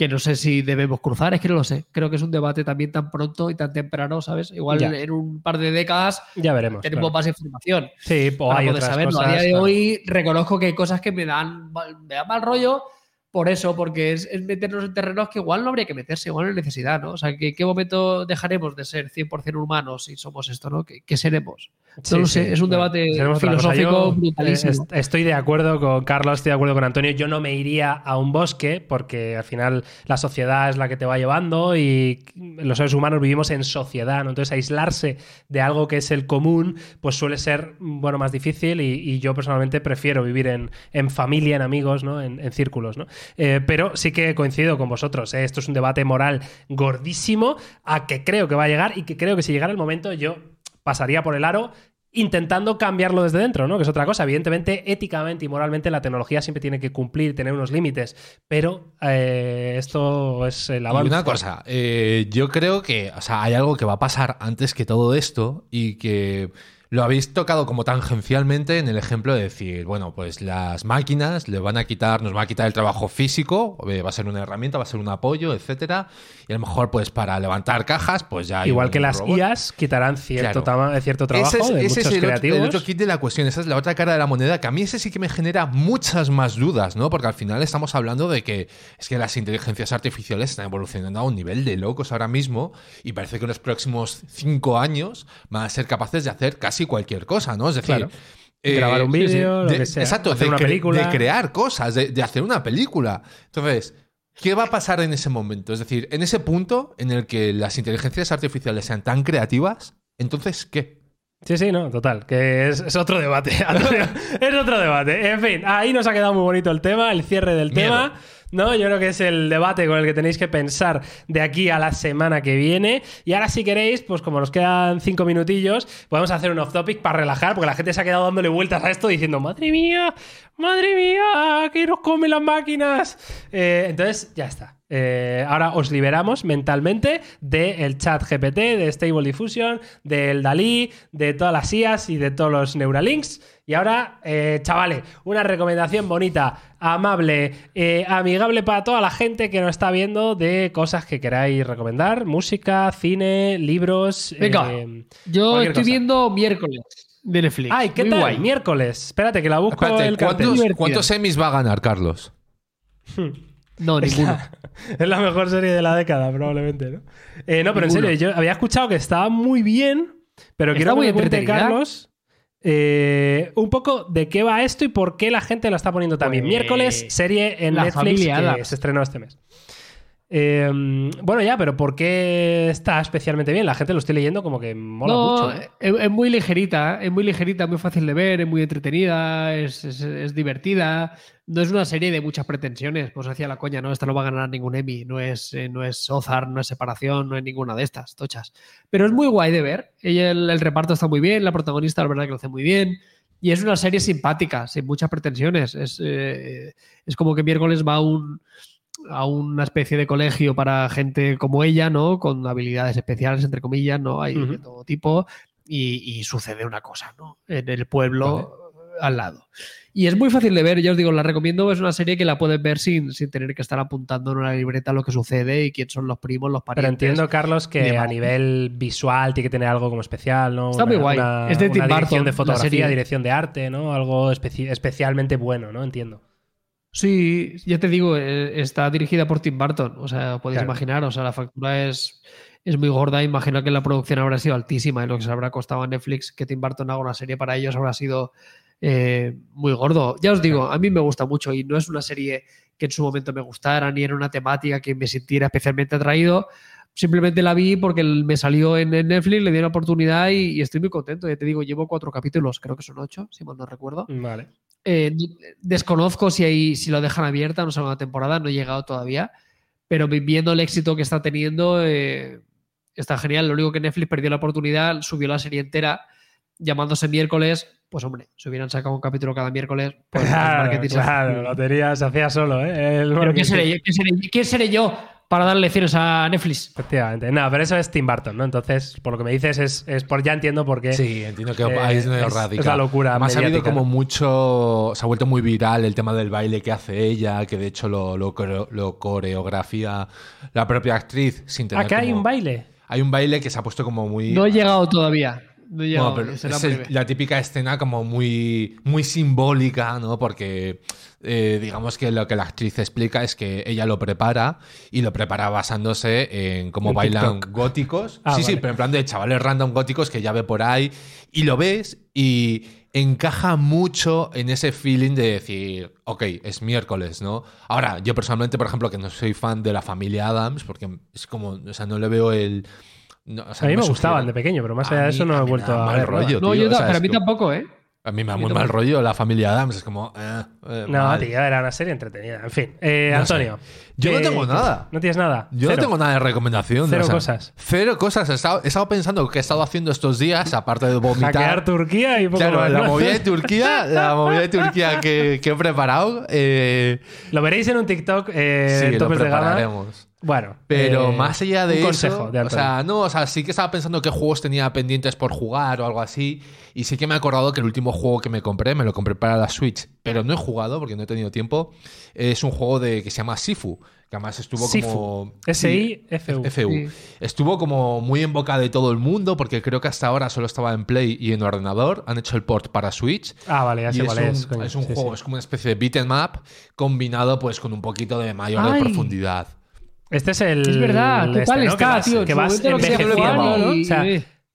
que no sé si debemos cruzar. Es que no lo sé. Creo que es un debate también tan pronto y tan temprano, ¿sabes? Igual Ya. en un par de décadas Ya veremos. tenemos claro. más información Sí, para hay otras saberlo. cosas. a día de claro. hoy reconozco que hay cosas que me dan, me dan mal rollo por eso, porque es, es meternos en terrenos que igual no habría que meterse, igual no hay necesidad, ¿no? O sea, ¿que- ¿qué momento dejaremos de ser 100% humanos si somos esto, ¿no? ¿Qué, qué seremos? Sí, no sí, sé, es un bueno, debate filosófico brutalísimo. eh, est- estoy de acuerdo con Carlos, estoy de acuerdo con Antonio. Yo no me iría a un bosque porque al final la sociedad es la que te va llevando y los seres humanos vivimos en sociedad, ¿no? Entonces aislarse de algo que es el común pues suele ser bueno, más difícil y, y yo personalmente prefiero vivir en, en familia, en amigos, ¿no? en, en círculos. ¿no? Eh, pero sí que coincido con vosotros. ¿eh? Esto es un debate moral gordísimo a que creo que va a llegar y que creo que si llegara el momento yo pasaría por el aro intentando cambiarlo desde dentro, ¿no? Que es otra cosa. Evidentemente, éticamente y moralmente la tecnología siempre tiene que cumplir, tener unos límites, pero eh, esto es Y avance. una cosa, eh, yo creo que o sea, hay algo que va a pasar antes que todo esto y que lo habéis tocado como tangencialmente en el ejemplo de decir, bueno, pues las máquinas le van a quitar, nos van a quitar el trabajo físico, eh, va a ser una herramienta, va a ser un apoyo, etcétera, y a lo mejor pues para levantar cajas, pues ya hay Igual un que las robot. IAs quitarán cierto, Claro. tama- cierto trabajo Ese es, de ese es muchos el, otro, creativos. el otro kit de la cuestión, esa es la otra cara de la moneda, que a mí ese sí que me genera muchas más dudas, ¿no? Porque al final estamos hablando de que es que las inteligencias artificiales están evolucionando a un nivel de locos ahora mismo y parece que en los próximos cinco años van a ser capaces de hacer casi cualquier cosa, ¿no? Es decir, Claro. Grabar un vídeo, lo de- que sea, Exacto, hacer de, una película. de crear cosas, de, de hacer una película. Entonces, ¿qué va a pasar en ese momento? Es decir, en ese punto en el que las inteligencias artificiales sean tan creativas, entonces, ¿qué? Sí, sí, no, total, que es, es otro debate. [LAUGHS] Es otro debate. En fin, ahí nos ha quedado muy bonito el tema, el cierre del Miedo. tema. ¿No? Yo creo que es el debate con el que tenéis que pensar de aquí a la semana que viene. Y ahora, si queréis, pues como nos quedan cinco minutillos, podemos hacer un off-topic para relajar, porque la gente se ha quedado dándole vueltas a esto diciendo, madre mía, madre mía, que nos comen las máquinas. Eh, entonces, ya está. Eh, ahora os liberamos mentalmente del chat GPT, de Stable Diffusion, del Dalí, de todas las IAs y de todos los Neuralinks. Y ahora, eh, chavales, una recomendación bonita, amable, eh, amigable para toda la gente que nos está viendo de cosas que queráis recomendar: música, cine, libros. Venga, eh, Yo estoy cosa. viendo miércoles de Netflix. Ay, ¿qué Muy tal? guay. Miércoles. Espérate, que la busco Espérate, el. ¿cuántos, cuántos Emmys va a ganar, Carlos? No, [LAUGHS] ninguno. [LAUGHS] Es la mejor serie de la década, probablemente, ¿no? Eh, no, pero en serio, yo había escuchado que estaba muy bien, pero Está quiero que muy me cuente, entretenida. Carlos, eh, un poco de qué va esto y por qué la gente lo está poniendo también. Pues, Miércoles, serie en La Netflix que se estrenó este mes. Eh, bueno, ya, pero ¿por qué está especialmente bien? La gente lo estoy leyendo como que mola no, mucho. Es, es muy ligerita, es muy ligerita, muy fácil de ver, es muy entretenida, es, es- es divertida. No es una serie de muchas pretensiones, pues hacía la coña, ¿no? Esta no va a ganar ningún Emmy, no es, eh, no es Ozark, no es Separación, no es ninguna de estas, tochas. Pero es muy guay de ver. Ella, el, el reparto está muy bien, la protagonista, la verdad, que lo hace muy bien. Y es una serie simpática, sin muchas pretensiones. Es, eh, es como que miércoles va a un, a una especie de colegio para gente como ella, ¿no? Con habilidades especiales, entre comillas, ¿no? Hay de Ujú. todo tipo. Y, y sucede una cosa, ¿no? En el pueblo al lado. Y es muy fácil de ver, ya os digo, la recomiendo, es una serie que la puedes ver sin, sin tener que estar apuntando en una libreta lo que sucede y quién son los primos, los Pero parientes. entiendo, Carlos, que a nivel visual tiene que tener algo como especial, ¿no? Está muy guay. Es de Tim una dirección Burton, de fotografía, serie. dirección de arte, ¿no? Algo especi- especialmente bueno, ¿no? Entiendo. Sí, ya te digo, eh, está dirigida por Tim Burton. O sea, podéis Claro. imaginar, o sea, la factura es, es muy gorda. Imagino que la producción habrá sido altísima y lo que se habrá costado a Netflix que Tim Burton haga una serie para ellos habrá sido eh, muy gordo. Ya os digo, a mí me gusta mucho y no es una serie que en su momento me gustara ni era una temática que me sintiera especialmente atraído. Simplemente la vi porque me salió en Netflix, le di una oportunidad y, y estoy muy contento. Ya te digo, llevo cuatro capítulos, creo que son ocho, si mal no recuerdo. Vale. Eh, desconozco si, hay, si lo dejan abierta una segunda temporada, no he llegado todavía. pero vi- viendo el éxito que está teniendo, eh, está genial. Lo único que Netflix perdió la oportunidad, subió la serie entera llamándose miércoles. Pues hombre, si hubieran sacado un capítulo cada miércoles, [LAUGHS] pues más Claro, marketing se claro, hace. lo tenía, se hacía solo, ¿eh? El Pero. ¿quién seré, yo? ¿Quién seré, quién seré yo para dar lecciones a Netflix? Efectivamente. No, pero eso es Tim Burton, ¿no? Entonces, por lo que me dices, es, es por ya entiendo por qué. Sí, entiendo que Eh, ahí es es- la locura Además, ha habido como mucho. Se ha vuelto muy viral el tema del baile que hace ella, que de hecho lo, lo, coreo- lo coreografía la propia actriz sin tener. Acá hay como- un baile. Hay un baile que se ha puesto como muy. No he llegado todavía. No he llegado, Bueno, pero es el- la típica escena como muy, muy simbólica, ¿no? Porque eh, digamos que lo que la actriz explica es que ella lo prepara y lo prepara basándose en cómo bailan TikTok. góticos. Ah, sí, sí, pero en plan de chavales random góticos que ya ve por ahí y lo ves y encaja mucho en ese feeling de decir, ok, es miércoles, ¿no? Ahora, yo personalmente, por ejemplo, que no soy fan de la familia Adams, porque es como, o sea, no le veo el... no, o sea, A mí no me sugiere- gustaban de pequeño, pero más allá de eso no he me vuelto a mal ver. rollo. No, tío, yo o sea, pero a es mí como- tampoco, ¿eh? A mí me da muy mal rollo la familia Adams, es como... eh, eh, No, mal. tío, era una serie entretenida. En fin, eh, No sé. Antonio. Yo no ¿qué- tengo nada. ¿No tienes nada? Yo Cero. no tengo nada de recomendación. Cero o sea, cosas. Cero cosas. He estado, he estado pensando qué he estado haciendo estos días, aparte de vomitar. Hackear Turquía y poco Claro, más, la movida de Turquía, [LAUGHS] la movida de Turquía que, que he preparado. eh, Lo veréis en un TikTok eh, sí, en lo de. Bueno. Pero eh, más allá de un eso, consejo de o sea, no, o sea, sí que estaba pensando qué juegos tenía pendientes por jugar o algo así, y sí que me he acordado que el último juego que me compré, me lo compré para la Switch, pero no he jugado porque no he tenido tiempo, es un juego de que se llama Sifu, que además estuvo Sifu. como S-I-F-U. Sí, FU. Sí. Estuvo como muy en boca de todo el mundo porque creo que hasta ahora solo estaba en Play y en ordenador, han hecho el port para Switch. Ah, vale, ya sé es, cuál un, es. coño. es un Sí, juego, sí. es como una especie de beat 'em up combinado pues con un poquito de mayor Ay. profundidad. Este es el. Es verdad, ¿qué este, tal ¿no? está, que vas, tío? Que vas envejeciendo, ¿no? O sea,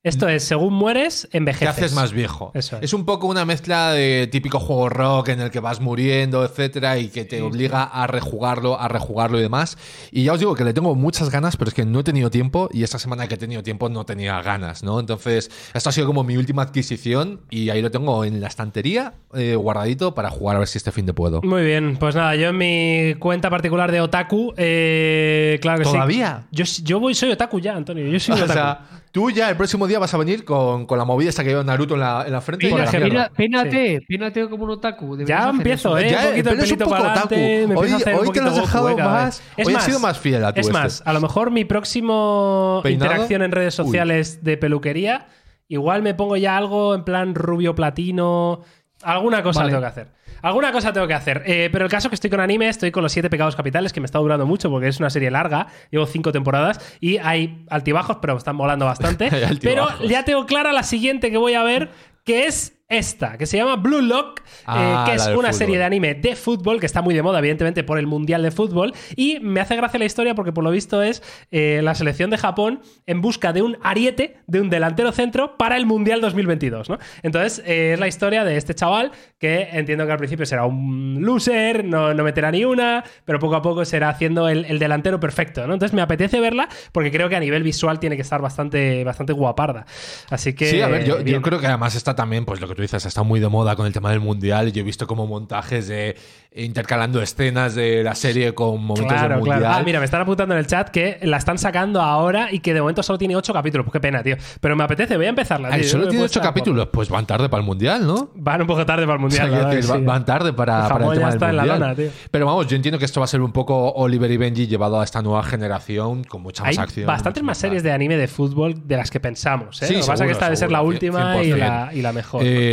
esto es, según mueres, Te envejeces. haces más viejo. Eso es. es. un poco una mezcla de típico juego rock en el que vas muriendo, etcétera, y que te obliga a rejugarlo, a rejugarlo y demás. Y ya os digo que le tengo muchas ganas, pero es que no he tenido tiempo y esta semana que he tenido tiempo no tenía ganas, ¿no? Entonces, esto ha sido como mi última adquisición y ahí lo tengo en la estantería eh, guardadito para jugar a ver si este fin de puedo. Muy bien, pues nada, yo en mi cuenta particular de Otaku, eh, claro que sí. ¿Todavía? Yo, yo voy, soy Otaku ya, Antonio. Yo soy [LAUGHS] O otaku. sea, tú ya el próximo día vas a venir con, con la movida esta que lleva Naruto en la, en la frente. la. Peina- Peínate, peínate como un otaku. ya empiezo, eso. ¿eh? Ya, un poquito el un pelito poco para otaku. adelante. Hoy- un hoy te lo has dejado más- a ver. hoy has sido más fiel a tu Es este. más, a lo mejor mi próximo ¿Peinado? interacción en redes Uy. sociales de peluquería, igual me pongo ya algo en plan rubio platino. Alguna cosa Vale. tengo que hacer. Alguna cosa tengo que hacer. Eh, pero el caso es que estoy con anime, estoy con los siete pecados capitales, que me está durando mucho porque es una serie larga. Llevo cinco temporadas y hay altibajos, pero me están molando bastante. [LAUGHS] Pero ya tengo clara la siguiente que voy a ver, que es esta, que se llama Blue Lock, eh, Ah, que es una fútbol. serie de anime de fútbol que está muy de moda, evidentemente, por el Mundial de Fútbol. Y me hace gracia la historia porque, por lo visto, es eh, la selección de Japón en busca de un ariete, de un delantero centro, para el Mundial 2022. ¿no? Entonces, eh, es la historia de este chaval que entiendo que al principio será un loser, no, no meterá ni una, pero poco a poco será haciendo el, el delantero perfecto. ¿no? Entonces, me apetece verla porque creo que a nivel visual tiene que estar bastante, bastante guaparda. Así que. Sí, a ver, yo, creo que además está también, pues lo que tú dices, está muy de moda con el tema del mundial. Yo he visto como montajes de intercalando escenas de la serie con momentos Claro, del claro. mundial. Ah, mira, me están apuntando en el chat que la están sacando ahora y que de momento solo tiene ocho capítulos. Pues qué pena, tío. Pero me apetece, voy a empezarla. Ay, tío. solo No me tiene puedo ocho estar capítulos, pues van tarde para el mundial, ¿no? Van un poco tarde para el O sea, mundial. decir, que sí. van tarde para, El para el tema del la mundial. lona, tío. Pero vamos, yo entiendo que esto va a ser un poco Oliver y Benji llevado a esta nueva generación con mucha más Hay acción. bastantes más series de anime de fútbol de las que pensamos. ¿eh? Sí, Lo que pasa es que seguro, esta debe ser la seguro, última y 100%. la, y la mejor. Eh,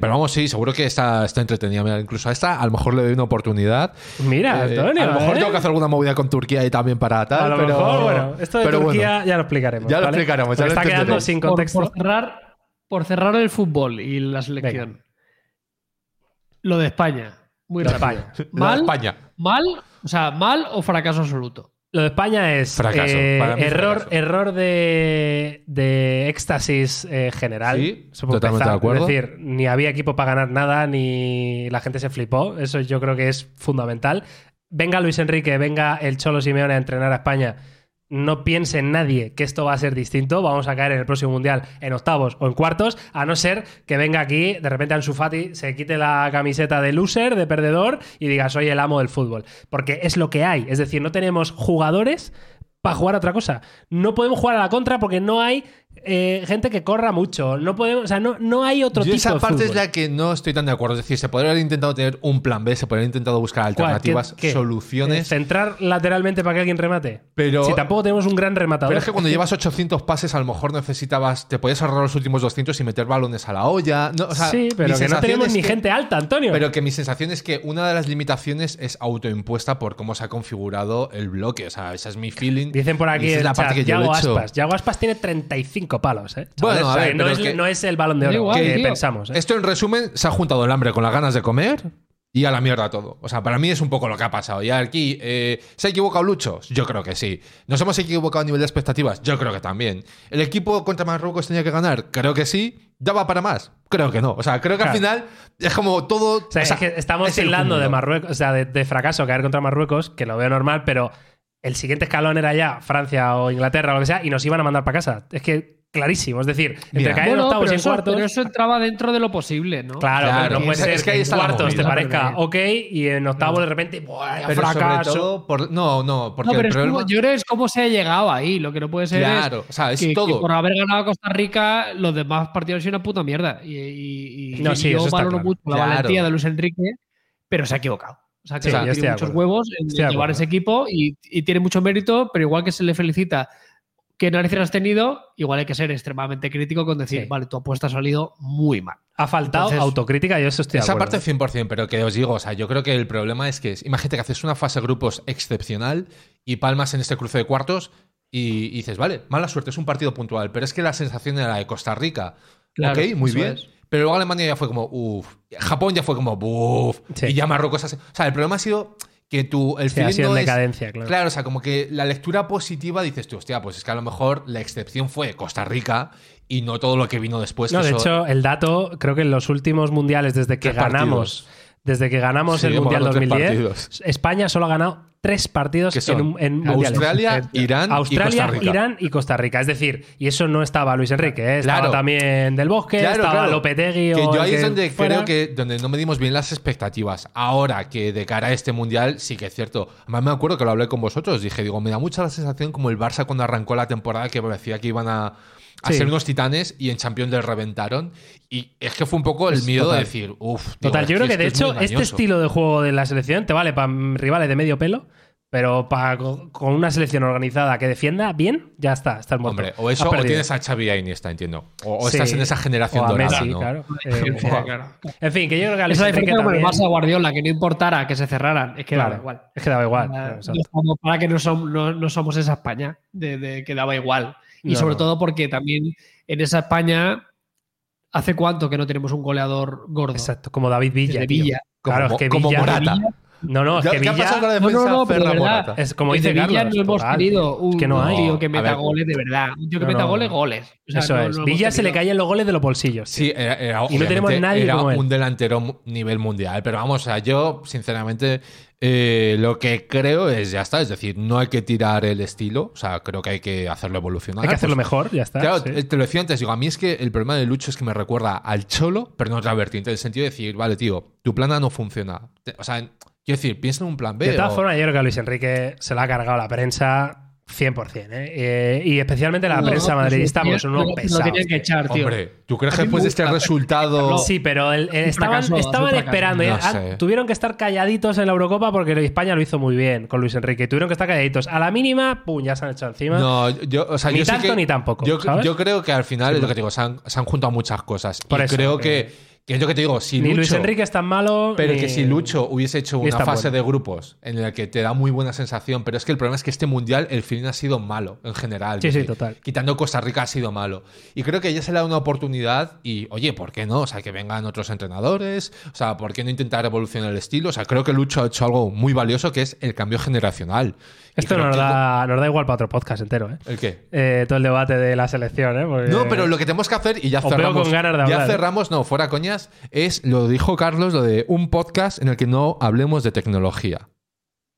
pero vamos, sí, seguro que está, está entretenida. Mira, incluso a esta a lo mejor le doy una oportunidad. Mira, Eh, Antonio. a lo mejor ¿eh? tengo que hacer alguna movida con Turquía y también para tal. A lo pero, mejor, bueno, esto de pero Turquía bueno. ya lo explicaremos. Ya lo ¿vale? explicaremos, ya lo está quedando sin Por, contexto. por cerrar, por cerrar el fútbol y la selección. Lo de España. Muy Lo de rápido. España. [LAUGHS] Lo de ¿Mal? España. ¿Mal? O sea, ¿mal o fracaso absoluto? Lo de España es Fracaso, eh, error, fracaso. error de, de éxtasis eh, general. Sí, totalmente empezar. de acuerdo. Es decir, ni había equipo para ganar nada, ni la gente se flipó. Eso yo creo que es fundamental. Venga Luis Enrique, venga el Cholo Simeone a entrenar a España. No piense en nadie que esto va a ser distinto. Vamos a caer en el próximo mundial en octavos o en cuartos, a no ser que venga aquí, de repente Ansu Fati se quite la camiseta de loser, de perdedor, y diga soy el amo del fútbol. Porque es lo que hay. Es decir, no tenemos jugadores para jugar a otra cosa. No podemos jugar a la contra porque no hay eh, gente que corra mucho. No podemos, o sea, no, no hay otro Yo tipo esa de parte es la que no estoy tan de acuerdo. Es decir, se podría haber intentado tener un plan B, se podría haber intentado buscar alternativas, ¿Qué- qué? soluciones. Eh, ¿Centrar lateralmente para que alguien remate? Pero- Si tampoco tenemos un gran rematador. Pero es que cuando [LAUGHS] llevas 800 pases, a lo mejor necesitabas. Te podías ahorrar los últimos 200 y meter balones a la olla. No, o sea, sí, pero que no tenemos es ni gente alta, Antonio. Pero que mi sensación es que una de las limitaciones es autoimpuesta por cómo se ha configurado el bloque. O sea, ese es mi feeling. Dicen por aquí es la parte chat, que yo Yago echo. Aspas. Yago Aspas tiene 35 palos, ¿eh? Bueno, a ver, no, pero es, es que- no es el balón de Da oro igual, que tío. pensamos. ¿eh? Esto en resumen se ha juntado el hambre con las ganas de comer y a la mierda todo. O sea, para mí es un poco lo que ha pasado. Y aquí, eh, ¿se ha equivocado Lucho? Yo creo que sí. ¿Nos hemos equivocado a nivel de expectativas? Yo creo que también. ¿El equipo contra Marruecos tenía que ganar? Creo que sí. ¿Daba para más? Creo que no. O sea, creo que al Claro. final es como todo. O sea, o sea, es que estamos es el de cúmulo. Marruecos, o sea, de, de fracaso caer contra Marruecos, que lo veo normal, pero el siguiente escalón era ya Francia o Inglaterra o lo que sea, y nos iban a mandar para casa. Es que clarísimo. Es decir, entre caer en Bueno, octavos y en eso, cuartos. pero eso entraba dentro de lo posible, ¿no? Claro, Claro, pero no puede es- ser es que ahí en cuartos te parezca ok y en octavos de repente, ¡buah, Pero sobre fracaso! todo por- No, no, porque No, pero el es como- yo creo es cómo se ha llegado ahí. Lo que no puede ser Claro, es o sea, es que, que todo. por haber ganado a Costa Rica, los demás partidos han sido una puta mierda. Y, y- y No, sí, yo valoro claro. mucho la Claro. valentía de Luis Enrique, pero se ha equivocado. O sea, que Sí, tiene muchos huevos en llevar ese equipo y, y tiene mucho mérito, pero igual que se le felicita qué narices has tenido, igual hay que ser extremadamente crítico con decir, Sí. vale, tu apuesta ha salido muy mal. Ha faltado Entonces- autocrítica y eso estoy de Esa acuerdo. parte 100%, pero que os digo, o sea, yo creo que el problema es que, imagínate que haces una fase de grupos excepcional y palmas en este cruce de cuartos y, y dices, vale, mala suerte, es un partido puntual, pero es que la sensación era la de Costa Rica. Claro, ok, muy bien. es. Pero luego Alemania ya fue como, uff. Japón ya fue como, uff. Sí. Y ya Marruecos. hace- O sea, el problema ha sido que tú, el Sí, ha feeling sido no en es- decadencia, claro. Claro, o sea, como que la lectura positiva dices tú, hostia, pues es que a lo mejor la excepción fue Costa Rica y no todo lo que vino después. No, que de eso- hecho, el dato, creo que en los últimos mundiales, desde que ganamos, desde que ganamos Sí, el Mundial ganado tres 2010, partidos. España solo ha ganado tres partidos que son en, un- en mundiales. Australia, Irán Australia, y Costa Rica. Irán y Costa Rica. Es decir, y eso no estaba Luis Enrique, ¿eh? estaba Claro. también Del Bosque, Claro, estaba claro. Lopetegui Que o yo ahí es donde fuera. creo que donde no medimos bien las expectativas. Ahora que de cara a este mundial sí que es cierto. Además me acuerdo que lo hablé con vosotros. Dije, digo, me da mucha la sensación como el Barça cuando arrancó la temporada que parecía que iban a, a Sí. ser unos titanes y en Champions les reventaron. Y es que fue un poco el miedo total. de decir, uff. Total, yo creo que de hecho este estilo de juego de la selección te vale para rivales de medio pelo, pero para con una selección organizada que defienda bien, ya está, estás muerto. Hombre, o eso o tienes a Xavi y a Iniesta, entiendo. O, o Sí. estás en esa generación O a dorada, Messi, ¿no? claro. [LAUGHS] Eh, Claro, claro. en fin, que yo creo que Esa diferencia como el Barça Guardiola, que no importara que se cerraran, es que Claro, daba igual. Es que daba igual. Ah, claro, para que no, som- no- no somos esa España, de, de que daba igual. Y No, sobre no. todo porque también en esa España, ¿hace cuánto que no tenemos un goleador gordo? Exacto, como David Villa. Villa. Claro, Como- es que como Villa. Morata. Villa- No, no, es ¿Qué, que qué ha Villa. pasado con la No, no, no, pero de verdad. Es como dice Villa Carlos. no hemos total, tío. un, Es que no hay. tío que meta goles de verdad. Un tío que No, meta no. goles, goles. O sea, Eso no- es. Villa se le caían los goles de los bolsillos. Sí, era, era- Y no tenemos nadie era como él. un delantero nivel mundial. Pero vamos, o sea, yo, sinceramente, eh, lo que creo es ya está. Es decir, no hay que tirar el estilo. O sea, creo que hay que hacerlo evolucionar. Hay que hacerlo Pues, mejor, ya está. Claro, sí. te lo decía antes, digo, a mí es que el problema de Lucho es que me recuerda al Cholo, pero no otra vertiente, en el sentido de decir, vale, tío, tu plan A no funciona. O sea, quiero decir, piensa en un plan B. De todas o- formas, yo creo que a Luis Enrique se le ha cargado la prensa 100%. ¿eh? Eh, y especialmente la No, prensa madridista, porque son unos pesados. Lo tenían que echar, tío. Hombre, ¿tú crees que después de este resultado... [LAUGHS] Sí, pero el- el- un estaban, fracaso, esperando. No eh, ah, sé. Tuvieron que estar calladitos en la Eurocopa porque España lo hizo muy bien con Luis Enrique. Tuvieron que estar calladitos. A la mínima, pum, ya se han echado encima. No, yo, o sea, Ni yo sí tanto que- ni tampoco, Yo, ¿sabes? yo creo que al final es lo que te digo, se han, se han juntado muchas cosas. Por y eso, creo que- que, que es lo que te digo, si ni Luis Enrique es tan malo. Pero ni- que si Lucho hubiese hecho una fase bueno. de grupos en la que te da muy buena sensación, pero es que el problema es que este mundial el feeling ha sido malo en general. Sí, sí, total. Quitando Costa Rica ha sido malo. Y creo que ya se le da una oportunidad y, oye, ¿por qué no? O sea, que vengan otros entrenadores, o sea, ¿por qué no intentar evolucionar el estilo? O sea, creo que Lucho ha hecho algo muy valioso que es el cambio generacional. Esto nos da, nos da igual para otro podcast entero, ¿eh? ¿El qué? Eh, todo el debate de la selección, ¿eh? Porque- No, pero lo que tenemos que hacer, y ya cerramos. con ganas de ya hablar, ¿eh? cerramos, no, fuera coñas, es lo dijo Carlos, lo de un podcast en el que no hablemos de tecnología.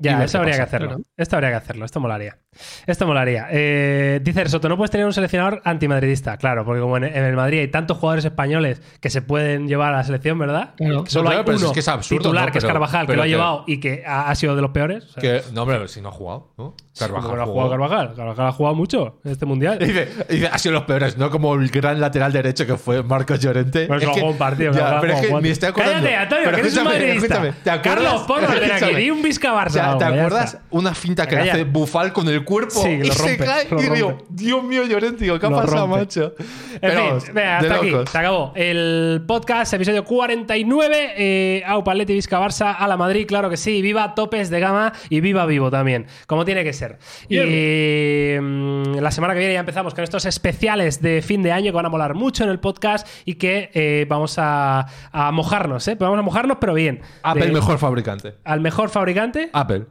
Ya, eso habría que hacerlo. Esto habría que hacerlo. Esto molaría. Esto molaría. Eh, dice Soto, no puedes tener un seleccionador antimadridista. Claro, porque como en, en el Madrid hay tantos jugadores españoles que se pueden llevar a la selección, ¿verdad? Claro. Que solo Claro, hay pero uno es que es absurdo, titular, ¿no? que es Pero- Carvajal, que pero lo ha que- llevado y que ha, ha sido de los peores. O sea, Que, no, hombre, si no ha jugado, ¿no? Carvajal ¿cómo no ha jugado Carvajal? Carvajal ha jugado mucho en este mundial. [LAUGHS] Dice, dice, ha sido los peores, no como el gran lateral derecho que fue Marcos Llorente. Pues Es que- jugó un partido. Ya, pero es que me estoy acordando. Cállate, Antonio, Pero que eres un madridista. escúchame, ¿te acuerdas? Carlos, ponlo ven aquí, di un Vizca Barça. O sea, ¿Te acuerdas una finta que hace Bufal con el cuerpo Sí, lo y se rompe, cae? lo y digo. Dios mío, Llorente, digo, ¿qué ha pasado, macho? En fin, venga, hasta aquí, se acabó. El podcast, episodio 49. Eh, Aupa, Atleti, Vizca, Barça, a la Madrid, claro que sí. Viva topes de gama y viva vivo también, como tiene que ser. Y mm, la semana que viene ya empezamos con estos especiales de fin de año que van a molar mucho en el podcast y que eh, vamos a, a mojarnos, ¿eh? Vamos a mojarnos, pero bien. Apple, De- mejor fabricante. Al mejor fabricante. Apple.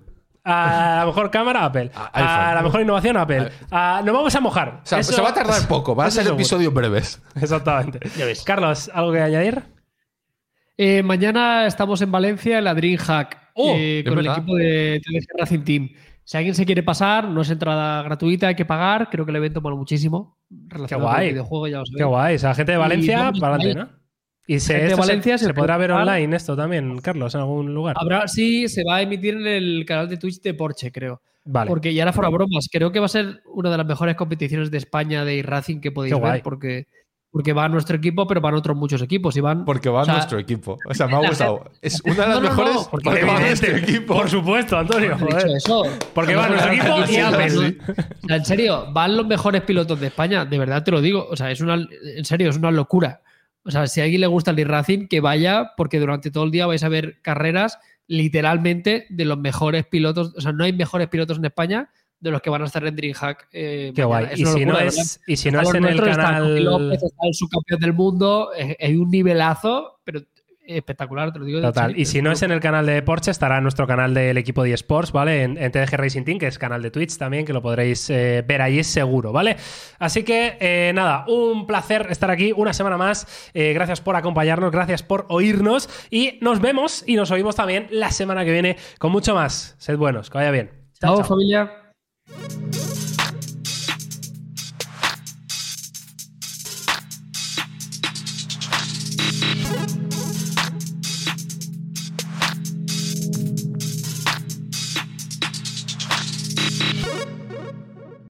A la mejor cámara, Apple. A- A, la mejor innovación, Apple. A- nos vamos a mojar. O sea, Eso- se va a tardar poco, van a ser episodios breves. [LAUGHS] Exactamente. Carlos, ¿algo que añadir? Eh, mañana estamos en Valencia en la DreamHack Oh, eh, con el equipo de TDG Racing Team. Si alguien se quiere pasar, no es entrada gratuita, hay que pagar. Creo que el evento mola muchísimo. relacionado con guay. el videojuego, ya sabéis. Qué guay. O sea, gente de Valencia, para adelante. ¿no? Y se, Gente de se- Valencia se, se podrá ver online esto también, Carlos, en algún lugar. Habrá, sí, se va a emitir en el canal de Twitch de Porsche, creo. Vale. Porque ya era fuera bromas. Creo que va a ser una de las mejores competiciones de España de Racing que podéis ver. Porque, porque va nuestro equipo, pero van otros muchos equipos. Y van, Porque va o sea, nuestro equipo. O sea, me ha gustado. Es una de las No, no, no, mejores porque porque va nuestro equipo. Por supuesto, Antonio. joder. eso. Porque va nuestro equipo y sí, Apple. sí. O sea, en serio, van los mejores pilotos de España, de verdad te lo digo. O sea, es una, en serio, es una locura. O sea, si a alguien le gusta el Racing, que vaya, porque durante todo el día vais a ver carreras literalmente de los mejores pilotos. O sea, no hay mejores pilotos en España de los que van a estar en DreamHack. eh, Qué mañana. guay. Es Y una si, no locura, es, y si no es en el nuestros, está canal. López, está el subcampeón del mundo. Es, hay un nivelazo, pero espectacular, te lo digo. de Total. Y si no es en el canal de Porsche, estará en nuestro canal del equipo de eSports, ¿vale? En, en TDG Racing Team, que es canal de Twitch también, que lo podréis eh, ver ahí seguro, ¿vale? Así que, eh, nada, un placer estar aquí una semana más. Eh, gracias por acompañarnos, gracias por oírnos. Y nos vemos y nos oímos también la semana que viene con mucho más. Sed buenos, que vaya bien. Chao, familia.